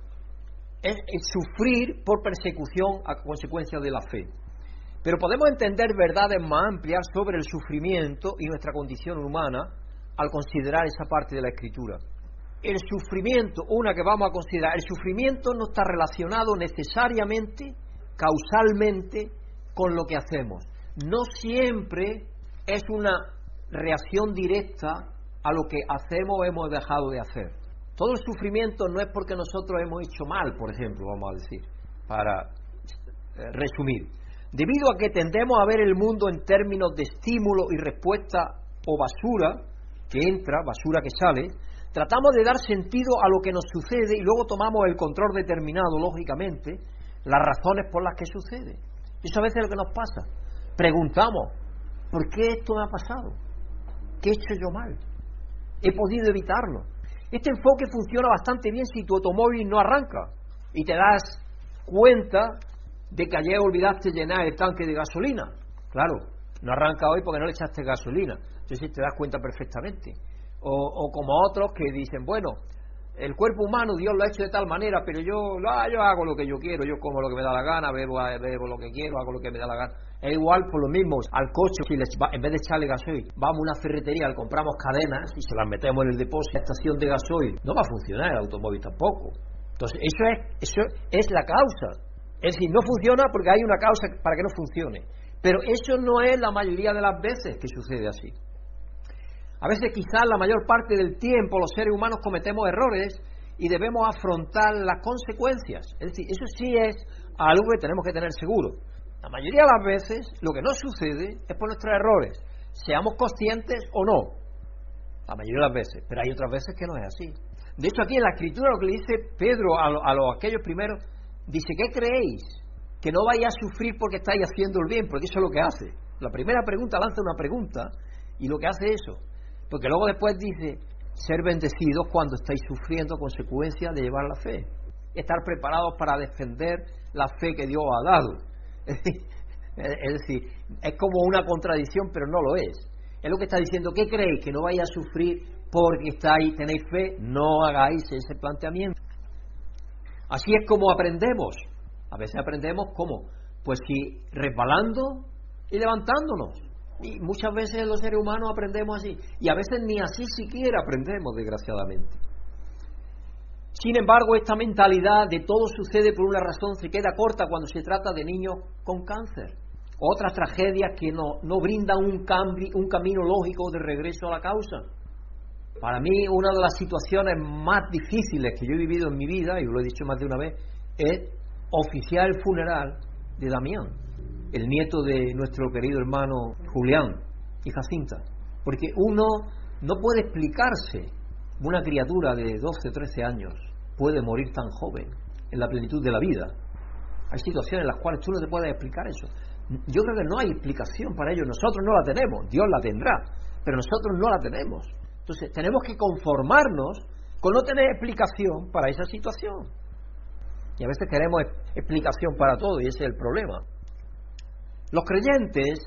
es, sufrir por persecución a consecuencia de la fe. Pero podemos entender verdades más amplias sobre el sufrimiento y nuestra condición humana al considerar esa parte de la escritura. El sufrimiento, una que vamos a considerar, el sufrimiento no está relacionado necesariamente, causalmente, con lo que hacemos. No siempre es una reacción directa a lo que hacemos o hemos dejado de hacer. Todo el sufrimiento no es porque nosotros hemos hecho mal, por ejemplo, vamos a decir, para resumir. Debido a que tendemos a ver el mundo en términos de estímulo y respuesta o basura que entra, basura que sale, tratamos de dar sentido a lo que nos sucede y luego tomamos el control determinado, lógicamente, las razones por las que sucede. Eso a veces es lo que nos pasa. Preguntamos, ¿por qué esto me ha pasado? ¿Qué he hecho yo mal? ¿He podido evitarlo? Este enfoque funciona bastante bien si tu automóvil no arranca y te das cuenta de que ayer olvidaste llenar el tanque de gasolina. Claro, no arranca hoy porque no le echaste gasolina. Entonces te das cuenta perfectamente. O, como otros que dicen, bueno, el cuerpo humano Dios lo ha hecho de tal manera, pero yo, yo hago lo que yo quiero, yo como lo que me da la gana, bebo, bebo lo que quiero, hago lo que me da la gana. Es igual por lo mismo, al coche, si en vez de echarle gasoil, vamos a una ferretería, compramos cadenas y se las metemos en el depósito, la estación de gasoil, no va a funcionar el automóvil tampoco. Entonces, eso es, eso es la causa. Es decir, no funciona porque hay una causa para que no funcione. Pero eso no es la mayoría de las veces que sucede así. A veces quizás la mayor parte del tiempo los seres humanos cometemos errores y debemos afrontar las consecuencias. Es decir, eso sí es algo que tenemos que tener seguro. La mayoría de las veces lo que no sucede es por nuestros errores, seamos conscientes o no. La mayoría de las veces, pero hay otras veces que no es así. De hecho, aquí en la escritura lo que le dice Pedro a, a los, aquellos primeros Dice, ¿qué creéis? Que no vais a sufrir porque estáis haciendo el bien, porque eso es lo que hace. La primera pregunta lanza una pregunta y lo que hace es eso. Porque luego después dice, ser bendecidos cuando estáis sufriendo consecuencias de llevar la fe. Estar preparados para defender la fe que Dios ha dado. Es decir, es como una contradicción, pero no lo es. Es lo que está diciendo, ¿qué creéis? Que no vais a sufrir porque estáis, tenéis fe. No hagáis ese planteamiento. Así es como aprendemos. A veces aprendemos cómo? Pues si resbalando y levantándonos. Y muchas veces los seres humanos aprendemos así. Y a veces ni así siquiera aprendemos, desgraciadamente. Sin embargo, esta mentalidad de todo sucede por una razón se queda corta cuando se trata de niños con cáncer. Otras tragedias que no, no brindan un, cambio, un camino lógico de regreso a la causa. Para mí, una de las situaciones más difíciles que yo he vivido en mi vida, y lo he dicho más de una vez, es oficiar el funeral de Damián, el nieto de nuestro querido hermano Julián y Jacinta. Porque uno no puede explicarse, una criatura de 12, 13 años puede morir tan joven, en la plenitud de la vida. Hay situaciones en las cuales tú no te puedes explicar eso. Yo creo que no hay explicación para ello. Nosotros no la tenemos, Dios la tendrá, pero nosotros no la tenemos. Entonces, tenemos que conformarnos con no tener explicación para esa situación. Y a veces queremos explicación para todo y ese es el problema. Los creyentes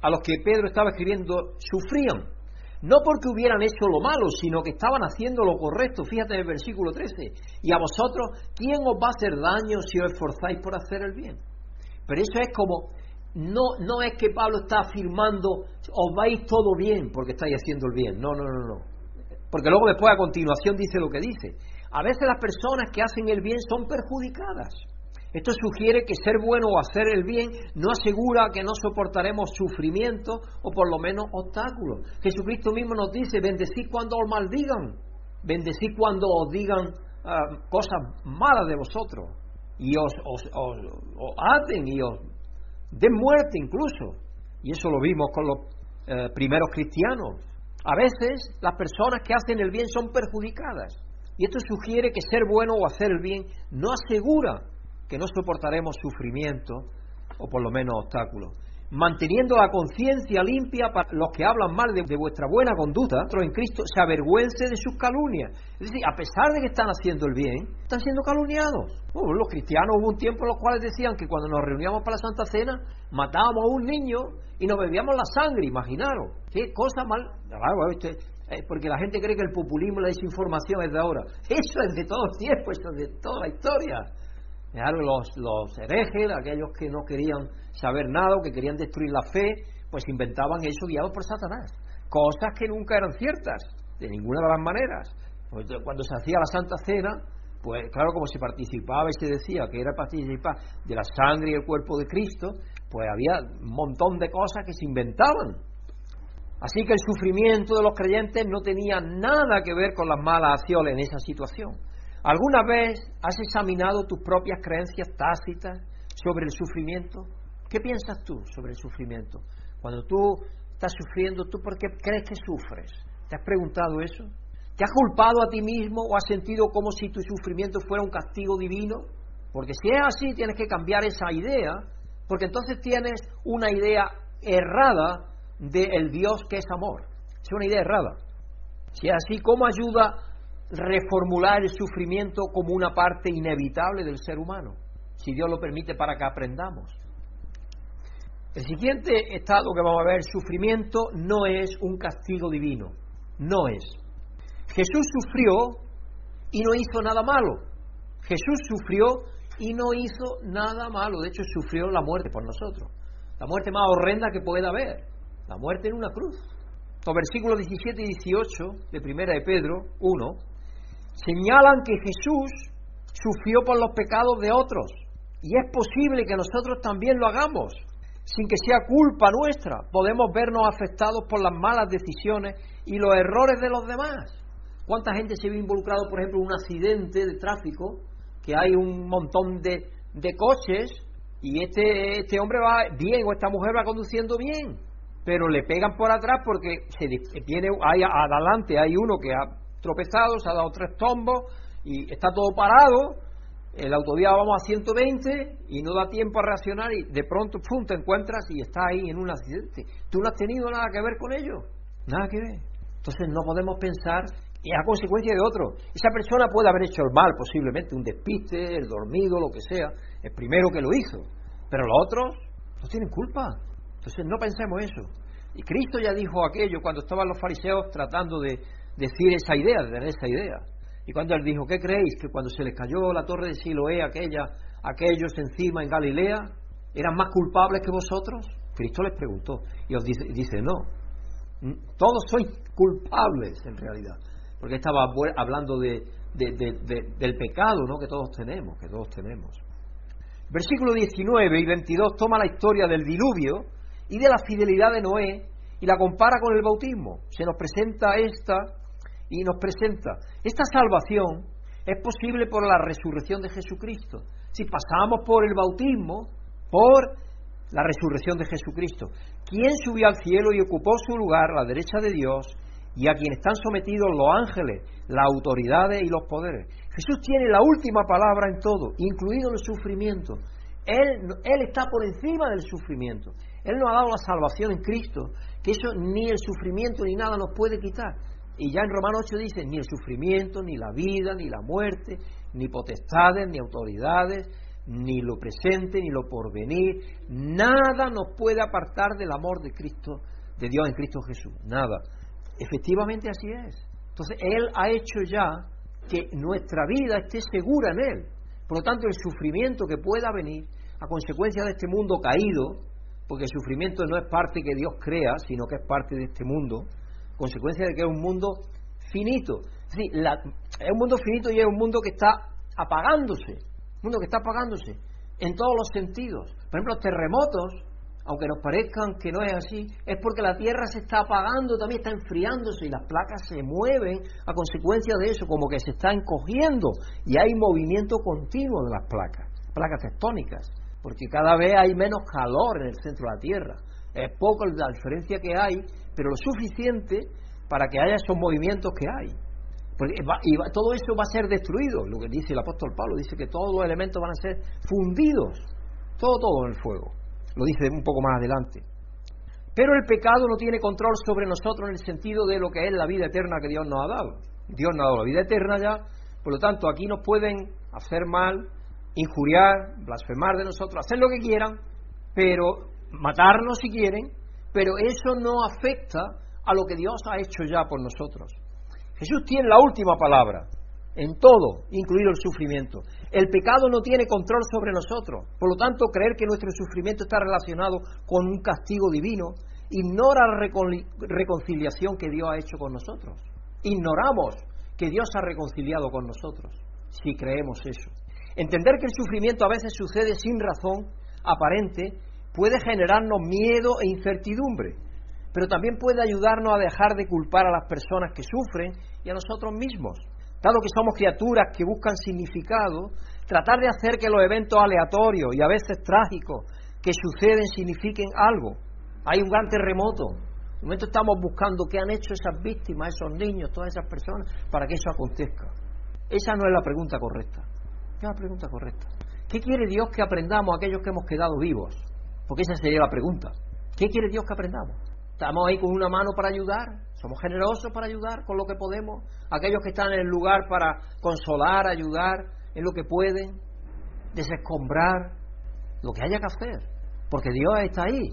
a los que Pedro estaba escribiendo sufrían, no porque hubieran hecho lo malo, sino que estaban haciendo lo correcto. Fíjate en el versículo 13. Y a vosotros, ¿quién os va a hacer daño si os esforzáis por hacer el bien? Pero eso es como, no, no es que Pablo está afirmando, os vais todo bien porque estáis haciendo el bien. No, no, no, no. Porque luego después a continuación dice lo que dice. A veces las personas que hacen el bien son perjudicadas. Esto sugiere que ser bueno o hacer el bien no asegura que no soportaremos sufrimiento o por lo menos obstáculos. Jesucristo mismo nos dice, bendecid cuando os maldigan, bendecid cuando os digan ah, cosas malas de vosotros y os, aten y os den muerte incluso. Y eso lo vimos con los eh, primeros cristianos. A veces las personas que hacen el bien son perjudicadas. Y esto sugiere que ser bueno o hacer el bien no asegura que no soportaremos sufrimiento o por lo menos obstáculos. Manteniendo la conciencia limpia para los que hablan mal de, vuestra buena conducta, en Cristo se avergüence de sus calumnias. Es decir, a pesar de que están haciendo el bien, están siendo calumniados. Oh, los cristianos hubo un tiempo en los cuales decían que cuando nos reuníamos para la Santa Cena, matábamos a un niño y nos bebíamos la sangre, imaginaros. Qué cosa mal. Eh, porque la gente cree que el populismo y la desinformación es de ahora. Eso es de todos los tiempos, eso es de toda la historia. Los, los herejes, aquellos que no querían saber nada que querían destruir la fe, pues inventaban eso guiados por Satanás. Cosas que nunca eran ciertas, de ninguna de las maneras. Pues cuando se hacía la Santa Cena, pues claro, como se participaba y se decía que era participar de la sangre y el cuerpo de Cristo, pues había un montón de cosas que se inventaban. Así que el sufrimiento de los creyentes no tenía nada que ver con las malas acciones en esa situación. ¿Alguna vez has examinado tus propias creencias tácitas sobre el sufrimiento? ¿Qué piensas tú sobre el sufrimiento? Cuando tú estás sufriendo, ¿tú por qué crees que sufres? ¿Te has preguntado eso? ¿Te has culpado a ti mismo o has sentido como si tu sufrimiento fuera un castigo divino? Porque si es así, tienes que cambiar esa idea, porque entonces tienes una idea errada del Dios que es amor. Es una idea errada. Si es así, ¿cómo ayuda reformular el sufrimiento como una parte inevitable del ser humano, si Dios lo permite para que aprendamos. El siguiente estado que vamos a ver, sufrimiento, no es un castigo divino, no es. Jesús sufrió y no hizo nada malo. Jesús sufrió y no hizo nada malo, de hecho sufrió la muerte por nosotros, la muerte más horrenda que pueda haber, la muerte en una cruz. Los versículos 17 y 18 de Primera de Pedro 1 señalan que Jesús sufrió por los pecados de otros y es posible que nosotros también lo hagamos sin que sea culpa nuestra. Podemos vernos afectados por las malas decisiones y los errores de los demás. ¿Cuánta gente se ve involucrado, por ejemplo, en un accidente de tráfico, que hay un montón de, de coches y este, este hombre va bien o esta mujer va conduciendo bien, pero le pegan por atrás porque se viene hay adelante hay uno que ha tropezado, ha dado tres tombos y está todo parado. El autovía vamos a 120 y no da tiempo a reaccionar y de pronto pum, te encuentras y está ahí en un accidente. Tú no has tenido nada que ver con ello, nada que ver. Entonces no podemos pensar y a consecuencia de otro. Esa persona puede haber hecho el mal, posiblemente un despiste, el dormido, lo que sea, el primero que lo hizo. Pero los otros no tienen culpa. Entonces no pensemos eso. Y Cristo ya dijo aquello cuando estaban los fariseos tratando de, decir esa idea, de tener esa idea. Y cuando él dijo, ¿qué creéis? Que cuando se les cayó la torre de Siloé, aquella, aquellos encima en Galilea, eran más culpables que vosotros? Cristo les preguntó. Y os dice, dice no, todos sois culpables en realidad. Porque estaba hablando de, del pecado ¿no? que todos tenemos, que todos tenemos. Versículo 19 y 22 toma la historia del diluvio y de la fidelidad de Noé y la compara con el bautismo. Se nos presenta esta y nos presenta. Esta salvación es posible por la resurrección de Jesucristo. Si pasamos por el bautismo, por la resurrección de Jesucristo. ¿Quién subió al cielo y ocupó su lugar la derecha de Dios y a quien están sometidos los ángeles, las autoridades y los poderes? Jesús tiene la última palabra en todo, incluido el sufrimiento. Él, él está por encima del sufrimiento. Él nos ha dado la salvación en Cristo, que eso ni el sufrimiento ni nada nos puede quitar. Y ya en Romanos 8 dice, ni el sufrimiento, ni la vida, ni la muerte, ni potestades, ni autoridades, ni lo presente, ni lo porvenir, nada nos puede apartar del amor de Cristo, de Dios en Cristo Jesús, nada. Efectivamente así es. Entonces, Él ha hecho ya que nuestra vida esté segura en Él. Por lo tanto, el sufrimiento que pueda venir a consecuencia de este mundo caído, porque el sufrimiento no es parte que Dios crea, sino que es parte de este mundo, consecuencia de que es un mundo finito. Es es un mundo finito y es un mundo que está apagándose, un mundo que está apagándose en todos los sentidos. Por ejemplo, los terremotos aunque nos parezcan que no es así, es porque la Tierra se está apagando, también está enfriándose y las placas se mueven a consecuencia de eso, como que se está encogiendo y hay movimiento continuo de las placas, placas tectónicas, porque cada vez hay menos calor en el centro de la Tierra. Es poco la diferencia que hay, pero lo suficiente para que haya esos movimientos que hay. y todo eso va a ser destruido, lo que dice el apóstol Pablo, dice que todos los elementos van a ser fundidos, todo, todo en el fuego lo dice un poco más adelante. Pero el pecado no tiene control sobre nosotros en el sentido de lo que es la vida eterna que Dios nos ha dado. Dios nos ha dado la vida eterna ya, por lo tanto aquí nos pueden hacer mal, injuriar, blasfemar de nosotros, hacer lo que quieran, pero matarnos si quieren, pero eso no afecta a lo que Dios ha hecho ya por nosotros. Jesús tiene la última palabra en todo, incluido el sufrimiento. El pecado no tiene control sobre nosotros. Por lo tanto, creer que nuestro sufrimiento está relacionado con un castigo divino ignora la reconciliación que Dios ha hecho con nosotros. Ignoramos que Dios ha reconciliado con nosotros, si creemos eso. Entender que el sufrimiento a veces sucede sin razón aparente puede generarnos miedo e incertidumbre, pero también puede ayudarnos a dejar de culpar a las personas que sufren y a nosotros mismos. Dado que somos criaturas que buscan significado, tratar de hacer que los eventos aleatorios y a veces trágicos que suceden signifiquen algo. Hay un gran terremoto. Un momento estamos buscando qué han hecho esas víctimas, esos niños, todas esas personas, para que eso acontezca. Esa no es la pregunta correcta. es la pregunta correcta? ¿Qué quiere Dios que aprendamos aquellos que hemos quedado vivos? Porque esa sería la pregunta. ¿Qué quiere Dios que aprendamos? Estamos ahí con una mano para ayudar, somos generosos para ayudar con lo que podemos. Aquellos que están en el lugar para consolar, ayudar en lo que pueden, desescombrar, lo que haya que hacer. Porque Dios está ahí.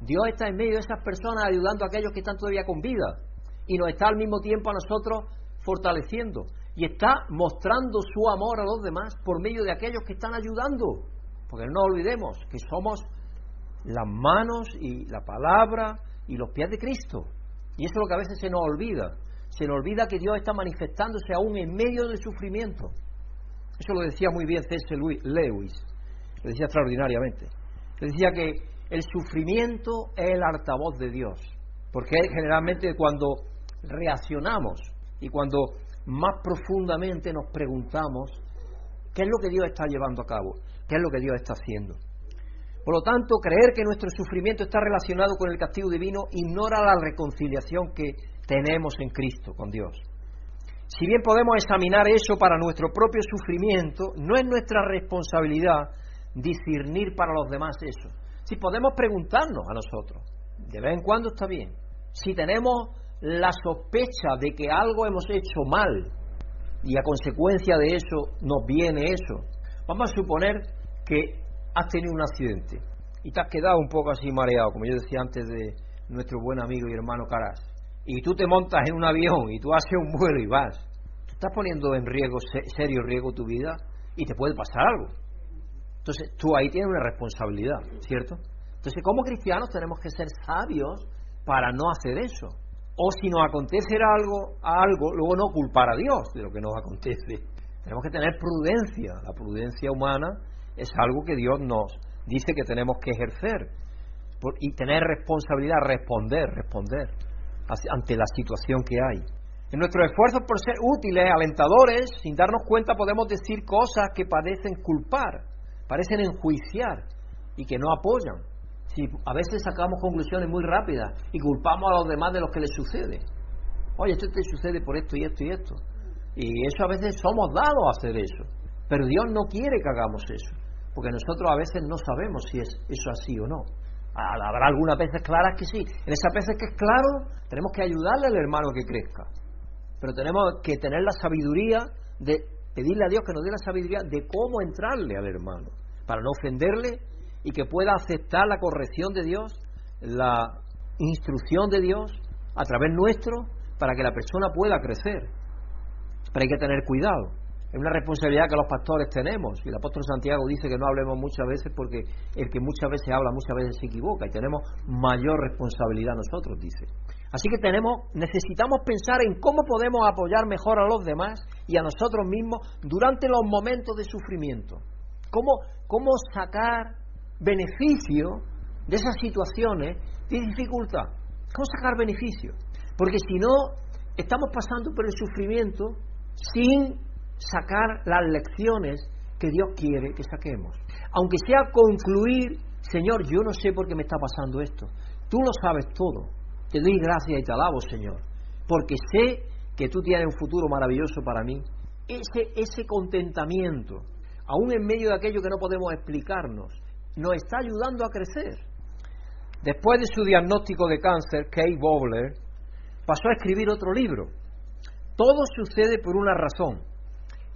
Dios está en medio de esas personas ayudando a aquellos que están todavía con vida. Y nos está al mismo tiempo a nosotros fortaleciendo. Y está mostrando su amor a los demás por medio de aquellos que están ayudando. Porque no olvidemos que somos las manos y la palabra y los pies de Cristo. Y eso es lo que a veces se nos olvida. Se nos olvida que Dios está manifestándose aún en medio del sufrimiento. Eso lo decía muy bien C.S. Lewis, lo decía extraordinariamente. Decía que el sufrimiento es el altavoz de Dios, porque generalmente cuando reaccionamos y cuando más profundamente nos preguntamos qué es lo que Dios está llevando a cabo, qué es lo que Dios está haciendo. Por lo tanto, creer que nuestro sufrimiento está relacionado con el castigo divino ignora la reconciliación que tenemos en Cristo con Dios. Si bien podemos examinar eso para nuestro propio sufrimiento, no es nuestra responsabilidad discernir para los demás eso. Si podemos preguntarnos a nosotros, de vez en cuando está bien, si tenemos la sospecha de que algo hemos hecho mal y a consecuencia de eso nos viene eso, vamos a suponer que has tenido un accidente y te has quedado un poco así mareado, como yo decía antes de nuestro buen amigo y hermano Caras, y tú te montas en un avión y tú haces un vuelo y vas, tú estás poniendo en riesgo, serio riesgo tu vida y te puede pasar algo. Entonces tú ahí tienes una responsabilidad, ¿cierto? Entonces como cristianos tenemos que ser sabios para no hacer eso. O si nos acontece algo, algo, luego no culpar a Dios de lo que nos acontece. Tenemos que tener prudencia. La prudencia humana es algo que Dios nos dice que tenemos que ejercer y tener responsabilidad, responder, responder ante la situación que hay. En nuestros esfuerzos por ser útiles, alentadores, sin darnos cuenta podemos decir cosas que parecen culpar, parecen enjuiciar y que no apoyan. Si a veces sacamos conclusiones muy rápidas y culpamos a los demás de lo que les sucede. Oye, esto te sucede por esto y esto y esto. Y eso a veces somos dados a hacer eso. Pero Dios no quiere que hagamos eso porque nosotros a veces no sabemos si es eso así o no. Habrá algunas veces claras que sí. En esas veces que es claro, tenemos que ayudarle al hermano que crezca. Pero tenemos que tener la sabiduría de pedirle a Dios que nos dé la sabiduría de cómo entrarle al hermano, para no ofenderle y que pueda aceptar la corrección de Dios, la instrucción de Dios a través nuestro, para que la persona pueda crecer. Pero hay que tener cuidado. Es una responsabilidad que los pastores tenemos. Y el apóstol Santiago dice que no hablemos muchas veces porque el que muchas veces habla muchas veces se equivoca y tenemos mayor responsabilidad nosotros, dice. Así que tenemos, necesitamos pensar en cómo podemos apoyar mejor a los demás y a nosotros mismos durante los momentos de sufrimiento. Cómo, cómo sacar beneficio de esas situaciones de dificultad. ¿Cómo sacar beneficio? Porque si no, estamos pasando por el sufrimiento sin sacar las lecciones que Dios quiere que saquemos. Aunque sea concluir, Señor, yo no sé por qué me está pasando esto. Tú lo sabes todo. Te doy gracias y te alabo, Señor, porque sé que tú tienes un futuro maravilloso para mí. Ese, ese contentamiento, aún en medio de aquello que no podemos explicarnos, nos está ayudando a crecer. Después de su diagnóstico de cáncer, Kay Bowler pasó a escribir otro libro. Todo sucede por una razón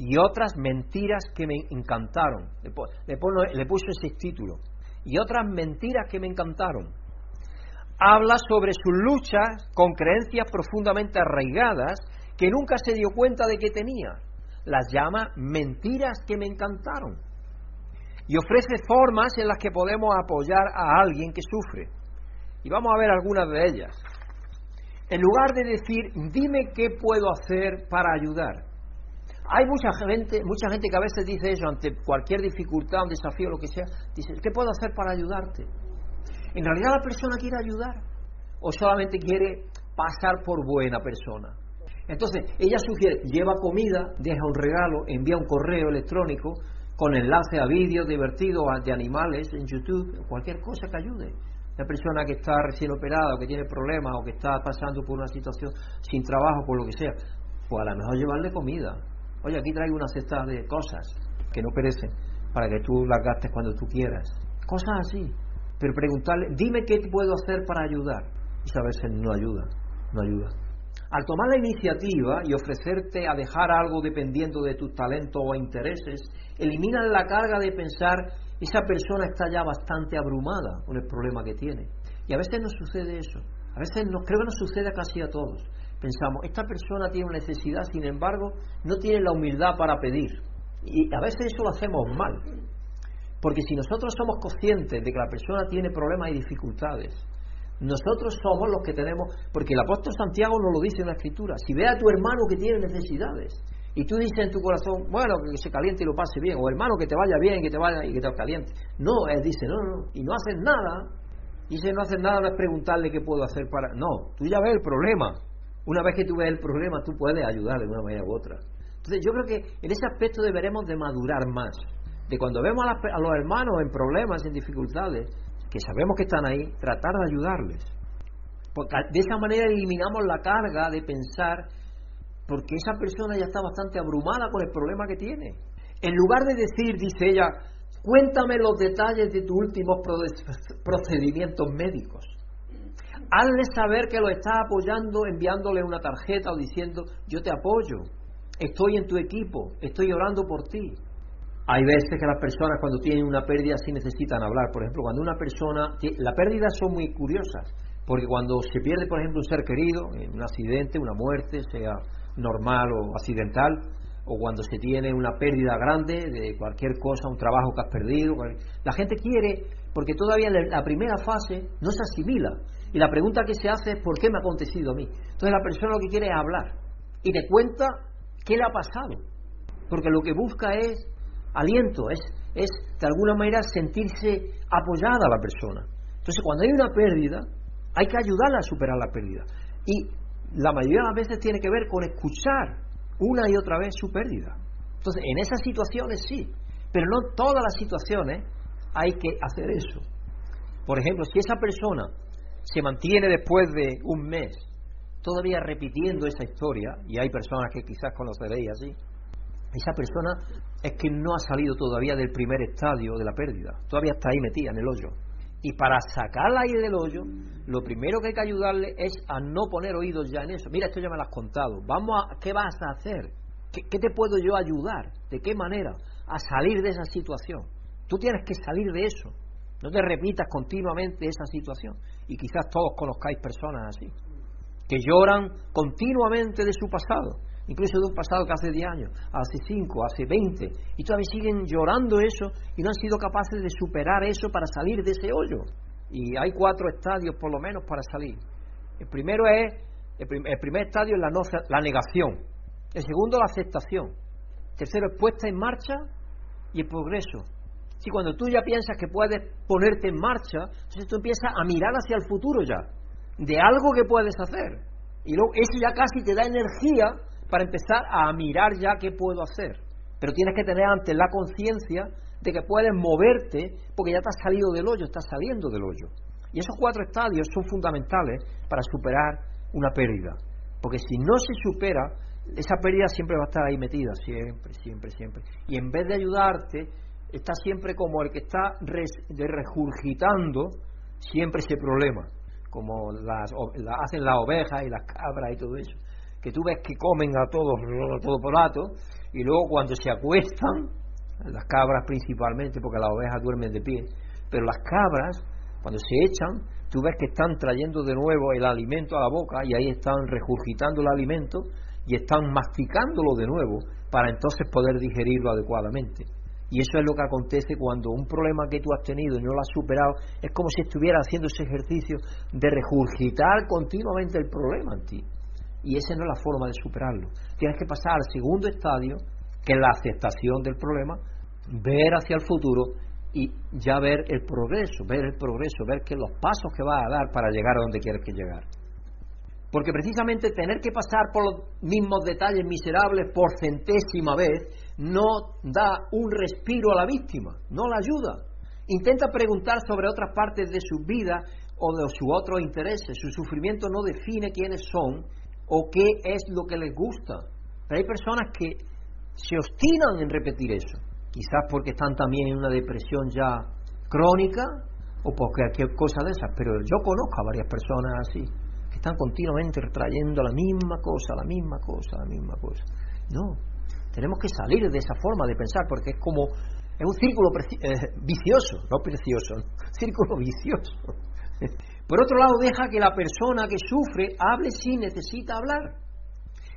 y otras mentiras que me encantaron. Le, le puso ese título. Y otras mentiras que me encantaron. Habla sobre sus luchas con creencias profundamente arraigadas que nunca se dio cuenta de que tenía. Las llama mentiras que me encantaron. Y ofrece formas en las que podemos apoyar a alguien que sufre. Y vamos a ver algunas de ellas. En lugar de decir, dime qué puedo hacer para ayudar, hay mucha gente, mucha gente que a veces dice eso ante cualquier dificultad, un desafío, lo que sea, dice, ¿qué puedo hacer para ayudarte? ¿En realidad la persona quiere ayudar? ¿O solamente quiere pasar por buena persona? Entonces, ella sugiere, lleva comida, deja un regalo, envía un correo electrónico con enlace a vídeos divertidos de animales en YouTube, cualquier cosa que ayude. La persona que está recién operada o que tiene problemas o que está pasando por una situación sin trabajo, por lo que sea, pues a lo mejor llevarle comida, Oye, aquí traigo una cesta de cosas que no perecen para que tú las gastes cuando tú quieras. Cosas así. Pero preguntarle, dime qué puedo hacer para ayudar. Y a veces no ayuda, no ayuda. Al tomar la iniciativa y ofrecerte a dejar algo dependiendo de tus talentos o intereses, eliminas la carga de pensar, esa persona está ya bastante abrumada con el problema que tiene. Y a veces nos sucede eso. A veces creo que nos sucede casi a todos pensamos, esta persona tiene una necesidad, sin embargo, no tiene la humildad para pedir. Y a veces eso lo hacemos mal. Porque si nosotros somos conscientes de que la persona tiene problemas y dificultades, nosotros somos los que tenemos, porque el apóstol Santiago nos lo dice en la escritura, si ve a tu hermano que tiene necesidades, y tú dices en tu corazón, bueno, que se caliente y lo pase bien, o hermano, que te vaya bien, que te vaya y que te caliente. No, él dice, no, no, y no haces nada. Y si no haces nada no es preguntarle qué puedo hacer para... No, tú ya ves el problema. Una vez que tú ves el problema, tú puedes ayudar de una manera u otra. Entonces yo creo que en ese aspecto deberemos de madurar más. De cuando vemos a, a los hermanos en problemas, en dificultades, que sabemos que están ahí, tratar de ayudarles. Porque de esa manera eliminamos la carga de pensar, porque esa persona ya está bastante abrumada con el problema que tiene. En lugar de decir, dice ella, cuéntame los detalles de tus últimos procedimientos médicos. Hazle saber que lo está apoyando enviándole una tarjeta o diciendo, yo te apoyo, estoy en tu equipo, estoy orando por ti. Hay veces que las personas cuando tienen una pérdida sí necesitan hablar. Por ejemplo, cuando una persona... Las pérdidas son muy curiosas, porque cuando se pierde, por ejemplo, un ser querido, en un accidente, una muerte, sea normal o accidental, o cuando se tiene una pérdida grande de cualquier cosa, un trabajo que has perdido, la gente quiere, porque todavía la primera fase no se asimila. Y la pregunta que se hace es ¿por qué me ha acontecido a mí? Entonces la persona lo que quiere es hablar y te cuenta qué le ha pasado. Porque lo que busca es aliento, es, es de alguna manera sentirse apoyada a la persona. Entonces cuando hay una pérdida, hay que ayudarla a superar la pérdida. Y la mayoría de las veces tiene que ver con escuchar una y otra vez su pérdida. Entonces, en esas situaciones sí, pero no todas las situaciones hay que hacer eso. Por ejemplo, si esa persona se mantiene después de un mes todavía repitiendo esa historia, y hay personas que quizás conoceréis así, esa persona es que no ha salido todavía del primer estadio de la pérdida, todavía está ahí metida en el hoyo. Y para sacarla ahí del hoyo, lo primero que hay que ayudarle es a no poner oídos ya en eso. Mira, esto ya me lo has contado. Vamos a, ¿qué vas a hacer? ¿Qué, ¿Qué te puedo yo ayudar? ¿De qué manera? A salir de esa situación. Tú tienes que salir de eso. No te repitas continuamente esa situación. Y quizás todos conozcáis personas así, que lloran continuamente de su pasado, incluso de un pasado que hace 10 años, hace 5, hace 20, y todavía siguen llorando eso y no han sido capaces de superar eso para salir de ese hoyo. Y hay cuatro estadios por lo menos para salir. El primero es, el, primer estadio es la, la negación, el segundo la aceptación, el tercero es puesta en marcha y el progreso. Si cuando tú ya piensas que puedes ponerte en marcha, entonces tú empiezas a mirar hacia el futuro ya, de algo que puedes hacer. Y luego eso ya casi te da energía para empezar a mirar ya qué puedo hacer. Pero tienes que tener antes la conciencia de que puedes moverte porque ya te has salido del hoyo, estás saliendo del hoyo. Y esos cuatro estadios son fundamentales para superar una pérdida. Porque si no se supera, esa pérdida siempre va a estar ahí metida, siempre, siempre, siempre. Y en vez de ayudarte, está siempre como el que está regurgitando siempre ese problema, como las, hacen las ovejas y las cabras y todo eso, que tú ves que comen a todos, todo por rato, y luego cuando se acuestan, las cabras principalmente, porque las ovejas duermen de pie, pero las cabras, cuando se echan, tú ves que están trayendo de nuevo el alimento a la boca y ahí están regurgitando el alimento y están masticándolo de nuevo para entonces poder digerirlo adecuadamente. Y eso es lo que acontece cuando un problema que tú has tenido y no lo has superado es como si estuviera haciendo ese ejercicio de regurgitar continuamente el problema en ti. Y esa no es la forma de superarlo. Tienes que pasar al segundo estadio, que es la aceptación del problema, ver hacia el futuro y ya ver el progreso, ver el progreso, ver que los pasos que vas a dar para llegar a donde quieres que llegar. Porque precisamente tener que pasar por los mismos detalles miserables por centésima vez no da un respiro a la víctima, no la ayuda. Intenta preguntar sobre otras partes de su vida o de sus otros intereses. Su sufrimiento no define quiénes son o qué es lo que les gusta. Pero hay personas que se obstinan en repetir eso, quizás porque están también en una depresión ya crónica o por cualquier cosa de esas. Pero yo conozco a varias personas así están continuamente trayendo la misma cosa, la misma cosa, la misma cosa. No, tenemos que salir de esa forma de pensar porque es como, es un círculo eh, vicioso, no precioso, círculo vicioso. Por otro lado, deja que la persona que sufre hable si necesita hablar,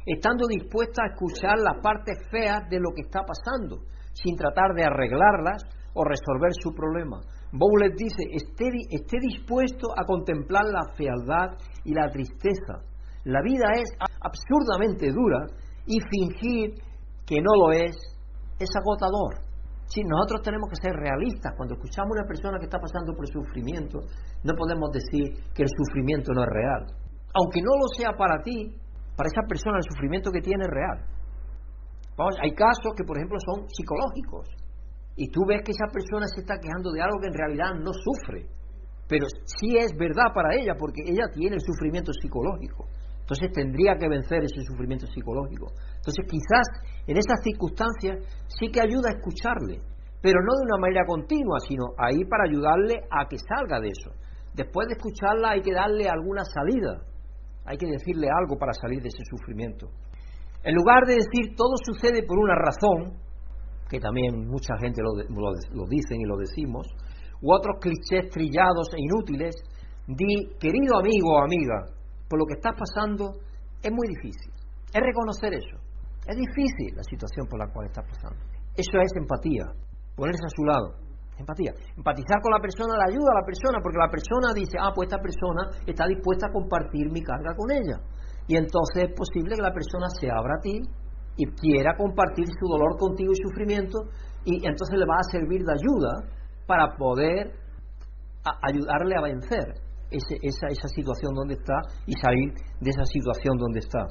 estando dispuesta a escuchar las partes feas de lo que está pasando, sin tratar de arreglarlas o resolver su problema. Bowles dice, esté, esté dispuesto a contemplar la fealdad y la tristeza. La vida es absurdamente dura y fingir que no lo es es agotador. Si nosotros tenemos que ser realistas, cuando escuchamos a una persona que está pasando por sufrimiento, no podemos decir que el sufrimiento no es real. Aunque no lo sea para ti, para esa persona el sufrimiento que tiene es real. Hay casos que, por ejemplo, son psicológicos. Y tú ves que esa persona se está quejando de algo que en realidad no sufre, pero sí es verdad para ella porque ella tiene el sufrimiento psicológico. Entonces tendría que vencer ese sufrimiento psicológico. Entonces quizás en esas circunstancias sí que ayuda a escucharle, pero no de una manera continua, sino ahí para ayudarle a que salga de eso. Después de escucharla hay que darle alguna salida, hay que decirle algo para salir de ese sufrimiento. En lugar de decir todo sucede por una razón, que también mucha gente lo, dicen y lo decimos, u otros clichés trillados e inútiles, di, querido amigo o amiga, por lo que estás pasando es muy difícil. Es reconocer eso. Es difícil la situación por la cual estás pasando. Eso es empatía, ponerse a su lado. Empatía. Empatizar con la persona le ayuda a la persona, porque la persona dice, ah, pues esta persona está dispuesta a compartir mi carga con ella. Y entonces es posible que la persona se abra a ti y quiera compartir su dolor contigo y sufrimiento, y entonces le va a servir de ayuda para poder ayudarle a vencer esa, situación donde está y salir de esa situación donde está.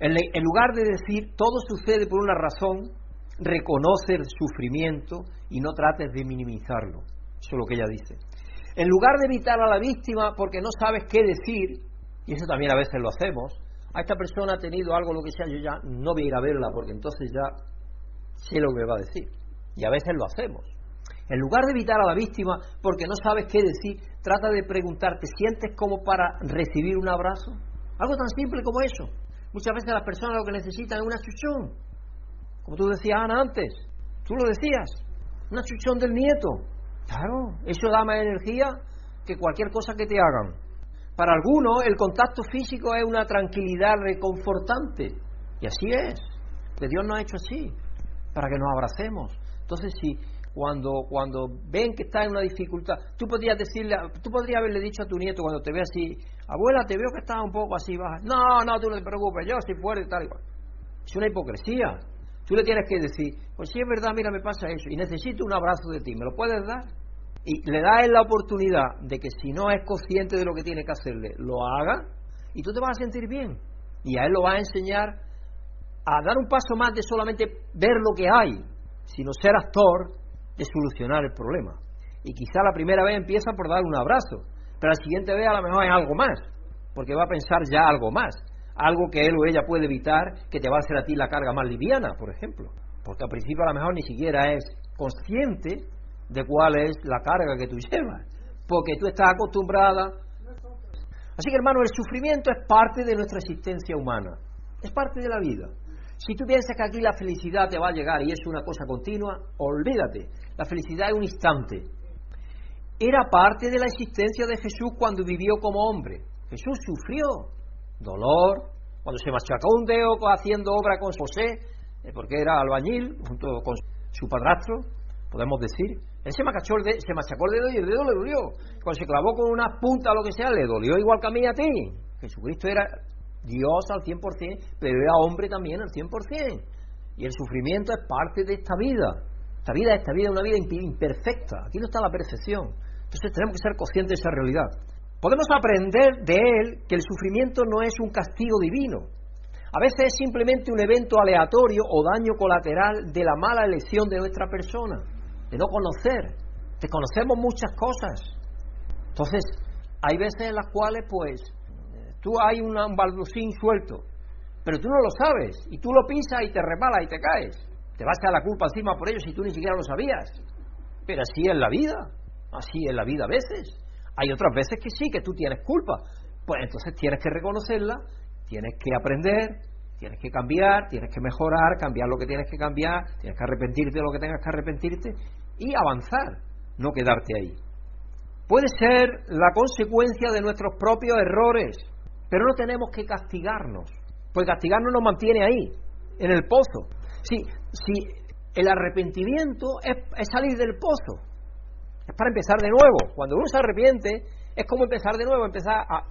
En, en lugar de decir todo sucede por una razón, reconoce el sufrimiento y no trates de minimizarlo. Eso es lo que ella dice. En lugar de evitar a la víctima porque no sabes qué decir, y eso también a veces lo hacemos, a esta persona ha tenido algo, lo que sea, yo ya no voy a ir a verla porque entonces ya sé lo que me va a decir. Y a veces lo hacemos. En lugar de evitar a la víctima porque no sabes qué decir, trata de preguntarte, ¿sientes como para recibir un abrazo? Algo tan simple como eso. Muchas veces las personas lo que necesitan es una chuchón. Como tú decías, Ana, antes. Tú lo decías. Una chuchón del nieto. Claro, eso da más energía que cualquier cosa que te hagan. Para algunos el contacto físico es una tranquilidad reconfortante. Y así es. Que Dios nos ha hecho así, para que nos abracemos. Entonces, si cuando, cuando ven que está en una dificultad, tú podrías decirle, tú podrías haberle dicho a tu nieto cuando te ve así, abuela, te veo que estás un poco así baja. No, no, tú no te preocupes, yo si fuera y tal y. Es una hipocresía. Tú le tienes que decir, pues si es verdad, mira, me pasa eso, y necesito un abrazo de ti, ¿me lo puedes dar? Y le das la oportunidad de que si no es consciente de lo que tiene que hacerle, lo haga, y tú te vas a sentir bien. Y a él lo vas a enseñar a dar un paso más de solamente ver lo que hay, sino ser actor de solucionar el problema. Y quizá la primera vez empieza por dar un abrazo, pero la siguiente vez a lo mejor es algo más, porque va a pensar ya algo más algo que él o ella puede evitar que te va a hacer a ti la carga más liviana, por ejemplo. Porque al principio a lo mejor ni siquiera es consciente de cuál es la carga que tú llevas, porque tú estás acostumbrada. Así que hermano, el sufrimiento es parte de nuestra existencia humana, es parte de la vida. Si tú piensas que aquí la felicidad te va a llegar y es una cosa continua, olvídate, la felicidad es un instante. Era parte de la existencia de Jesús cuando vivió como hombre. Jesús sufrió, dolor, cuando se machacó un dedo haciendo obra con José, eh, porque era albañil, junto con su padrastro, podemos decir, él se, machacó el dedo, se machacó el dedo y el dedo le dolió. Cuando se clavó con una punta o lo que sea, le dolió igual que a mí y a ti. Jesucristo era Dios al 100%, pero era hombre también al 100%. Y el sufrimiento es parte de esta vida. Esta vida, esta vida una vida imperfecta. Aquí no está la perfección. Entonces tenemos que ser conscientes de esa realidad. Podemos aprender de él que el sufrimiento no es un castigo divino. A veces es simplemente un evento aleatorio o daño colateral de la mala elección de nuestra persona, de no conocer. Desconocemos muchas cosas. Entonces, hay veces en las cuales, pues, tú hay un balducín suelto, pero tú no lo sabes, y tú lo pisas y te repala y te caes. Te vas a la culpa encima por ello si tú ni siquiera lo sabías. Pero así es la vida, así es la vida a veces. Hay otras veces que sí, que tú tienes culpa. Pues entonces tienes que reconocerla, tienes que aprender, tienes que cambiar, tienes que mejorar, cambiar lo que tienes que cambiar, tienes que arrepentirte de lo que tengas que arrepentirte y avanzar, no quedarte ahí. Puede ser la consecuencia de nuestros propios errores, pero no tenemos que castigarnos, pues castigarnos nos mantiene ahí, en el pozo. Si, si el arrepentimiento es salir del pozo, es para empezar de nuevo. Cuando uno se arrepiente, es como empezar de nuevo, empezar a...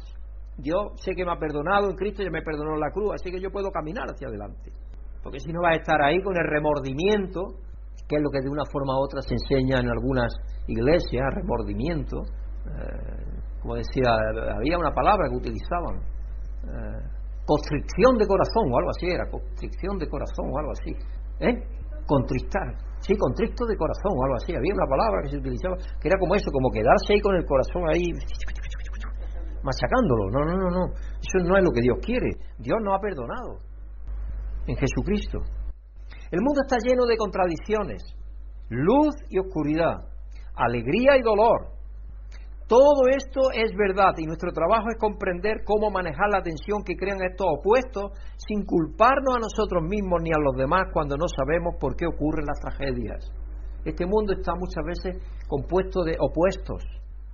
Yo sé que me ha perdonado en Cristo, ya me perdonó en la cruz, así que yo puedo caminar hacia adelante. Porque si no vas a estar ahí con el remordimiento, que es lo que de una forma u otra se enseña en algunas iglesias, remordimiento. Eh, como decía, había una palabra que utilizaban, eh, constricción de corazón o algo así era, constricción de corazón o algo así. ¿Eh? Contristar. Sí, contrito de corazón o algo así. Había una palabra que se utilizaba que era como eso, como quedarse ahí con el corazón ahí machacándolo. No, no, no, no. Eso no es lo que Dios quiere. Dios nos ha perdonado en Jesucristo. El mundo está lleno de contradicciones, luz y oscuridad, alegría y dolor, todo esto es verdad y nuestro trabajo es comprender cómo manejar la tensión que crean estos opuestos sin culparnos a nosotros mismos ni a los demás cuando no sabemos por qué ocurren las tragedias. Este mundo está muchas veces compuesto de opuestos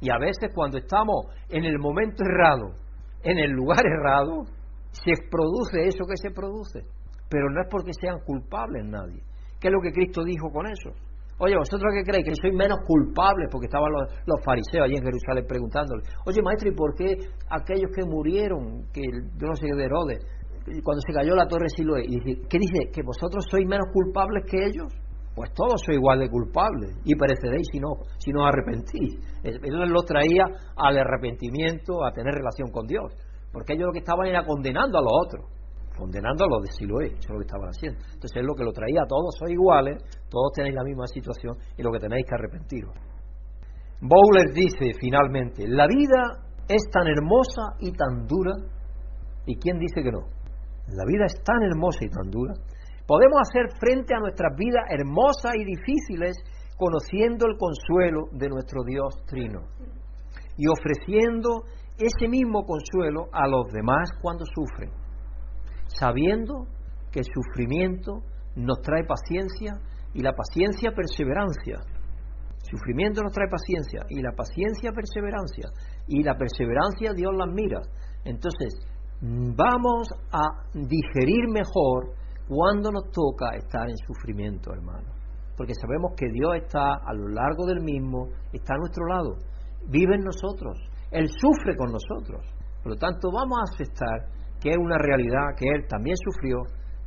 y a veces cuando estamos en el momento errado, en el lugar errado, se produce eso que se produce. Pero no es porque sean culpables nadie. ¿Qué es lo que Cristo dijo con eso? Oye, ¿vosotros qué creéis? Que soy menos culpable porque estaban los, fariseos allí en Jerusalén preguntándole. Oye, maestro, ¿y por qué aquellos que murieron, que yo no sé de Herodes, cuando se cayó la torre Siloé, y dice, ¿qué dice? ¿Que vosotros sois menos culpables que ellos? Pues todos sois igual de culpables y pereceréis si no, si no arrepentís. Él los traía al arrepentimiento, a tener relación con Dios, porque ellos lo que estaban era condenando a los otros condenando a los de Siloé, eso es lo que estaban haciendo. Entonces es lo que lo traía todos, sois iguales, todos tenéis la misma situación y lo que tenéis que arrepentiros. Bowler dice finalmente, la vida es tan hermosa y tan dura, ¿y quién dice que no? La vida es tan hermosa y tan dura. Podemos hacer frente a nuestras vidas hermosas y difíciles conociendo el consuelo de nuestro Dios Trino y ofreciendo ese mismo consuelo a los demás cuando sufren sabiendo que el sufrimiento nos trae paciencia y la paciencia perseverancia Sufrimiento nos trae paciencia y la paciencia perseverancia y la perseverancia Dios la mira. Entonces, vamos a digerir mejor cuando nos toca estar en sufrimiento, hermano. Porque sabemos que Dios está a lo largo del mismo, está a nuestro lado, vive en nosotros, Él sufre con nosotros. Por lo tanto, vamos a aceptar que es una realidad que Él también sufrió,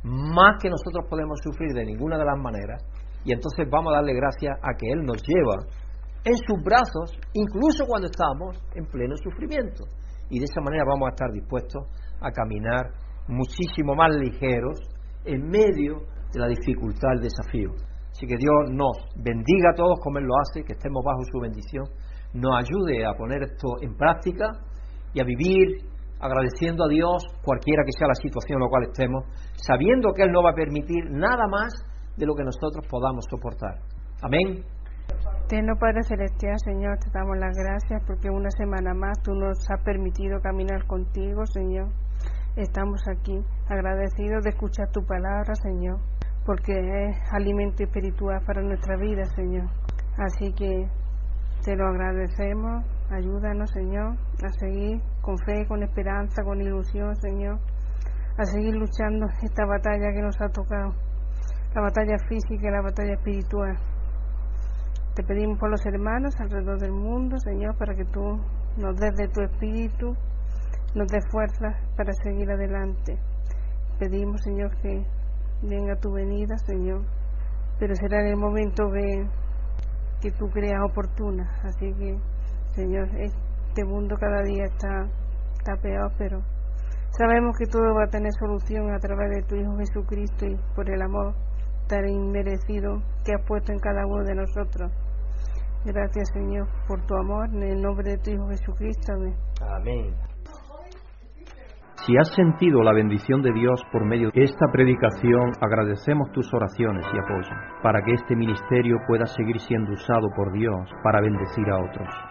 más que nosotros podemos sufrir de ninguna de las maneras, y entonces vamos a darle gracias a que Él nos lleva en sus brazos, incluso cuando estamos en pleno sufrimiento. Y de esa manera vamos a estar dispuestos a caminar muchísimo más ligeros en medio de la dificultad, el desafío. Así que Dios nos bendiga a todos como Él lo hace, que estemos bajo su bendición, nos ayude a poner esto en práctica y a vivir agradeciendo a Dios cualquiera que sea la situación en la cual estemos, sabiendo que Él no va a permitir nada más de lo que nosotros podamos soportar. Amén. Eterno Padre Celestial, Señor, te damos las gracias porque una semana más tú nos has permitido caminar contigo, Señor. Estamos aquí agradecidos de escuchar tu palabra, Señor, porque es alimento espiritual para nuestra vida, Señor. Así que te lo agradecemos. Ayúdanos, Señor, a seguir con fe, con esperanza, con ilusión, Señor, a seguir luchando esta batalla que nos ha tocado la batalla física y la batalla espiritual. Te pedimos por los hermanos alrededor del mundo, Señor, para que tú nos des de tu espíritu, nos des fuerzas para seguir adelante. Pedimos, Señor, que venga tu venida, Señor, pero será en el momento que, que tú creas oportuna. Así que, Señor, este mundo cada día está, está peor, pero sabemos que todo va a tener solución a través de tu Hijo Jesucristo y por el amor tan inmerecido que has puesto en cada uno de nosotros. Gracias, Señor, por tu amor, en el nombre de tu Hijo Jesucristo. Amén. Si has sentido la bendición de Dios por medio de esta predicación, agradecemos tus oraciones y apoyo para que este ministerio pueda seguir siendo usado por Dios para bendecir a otros.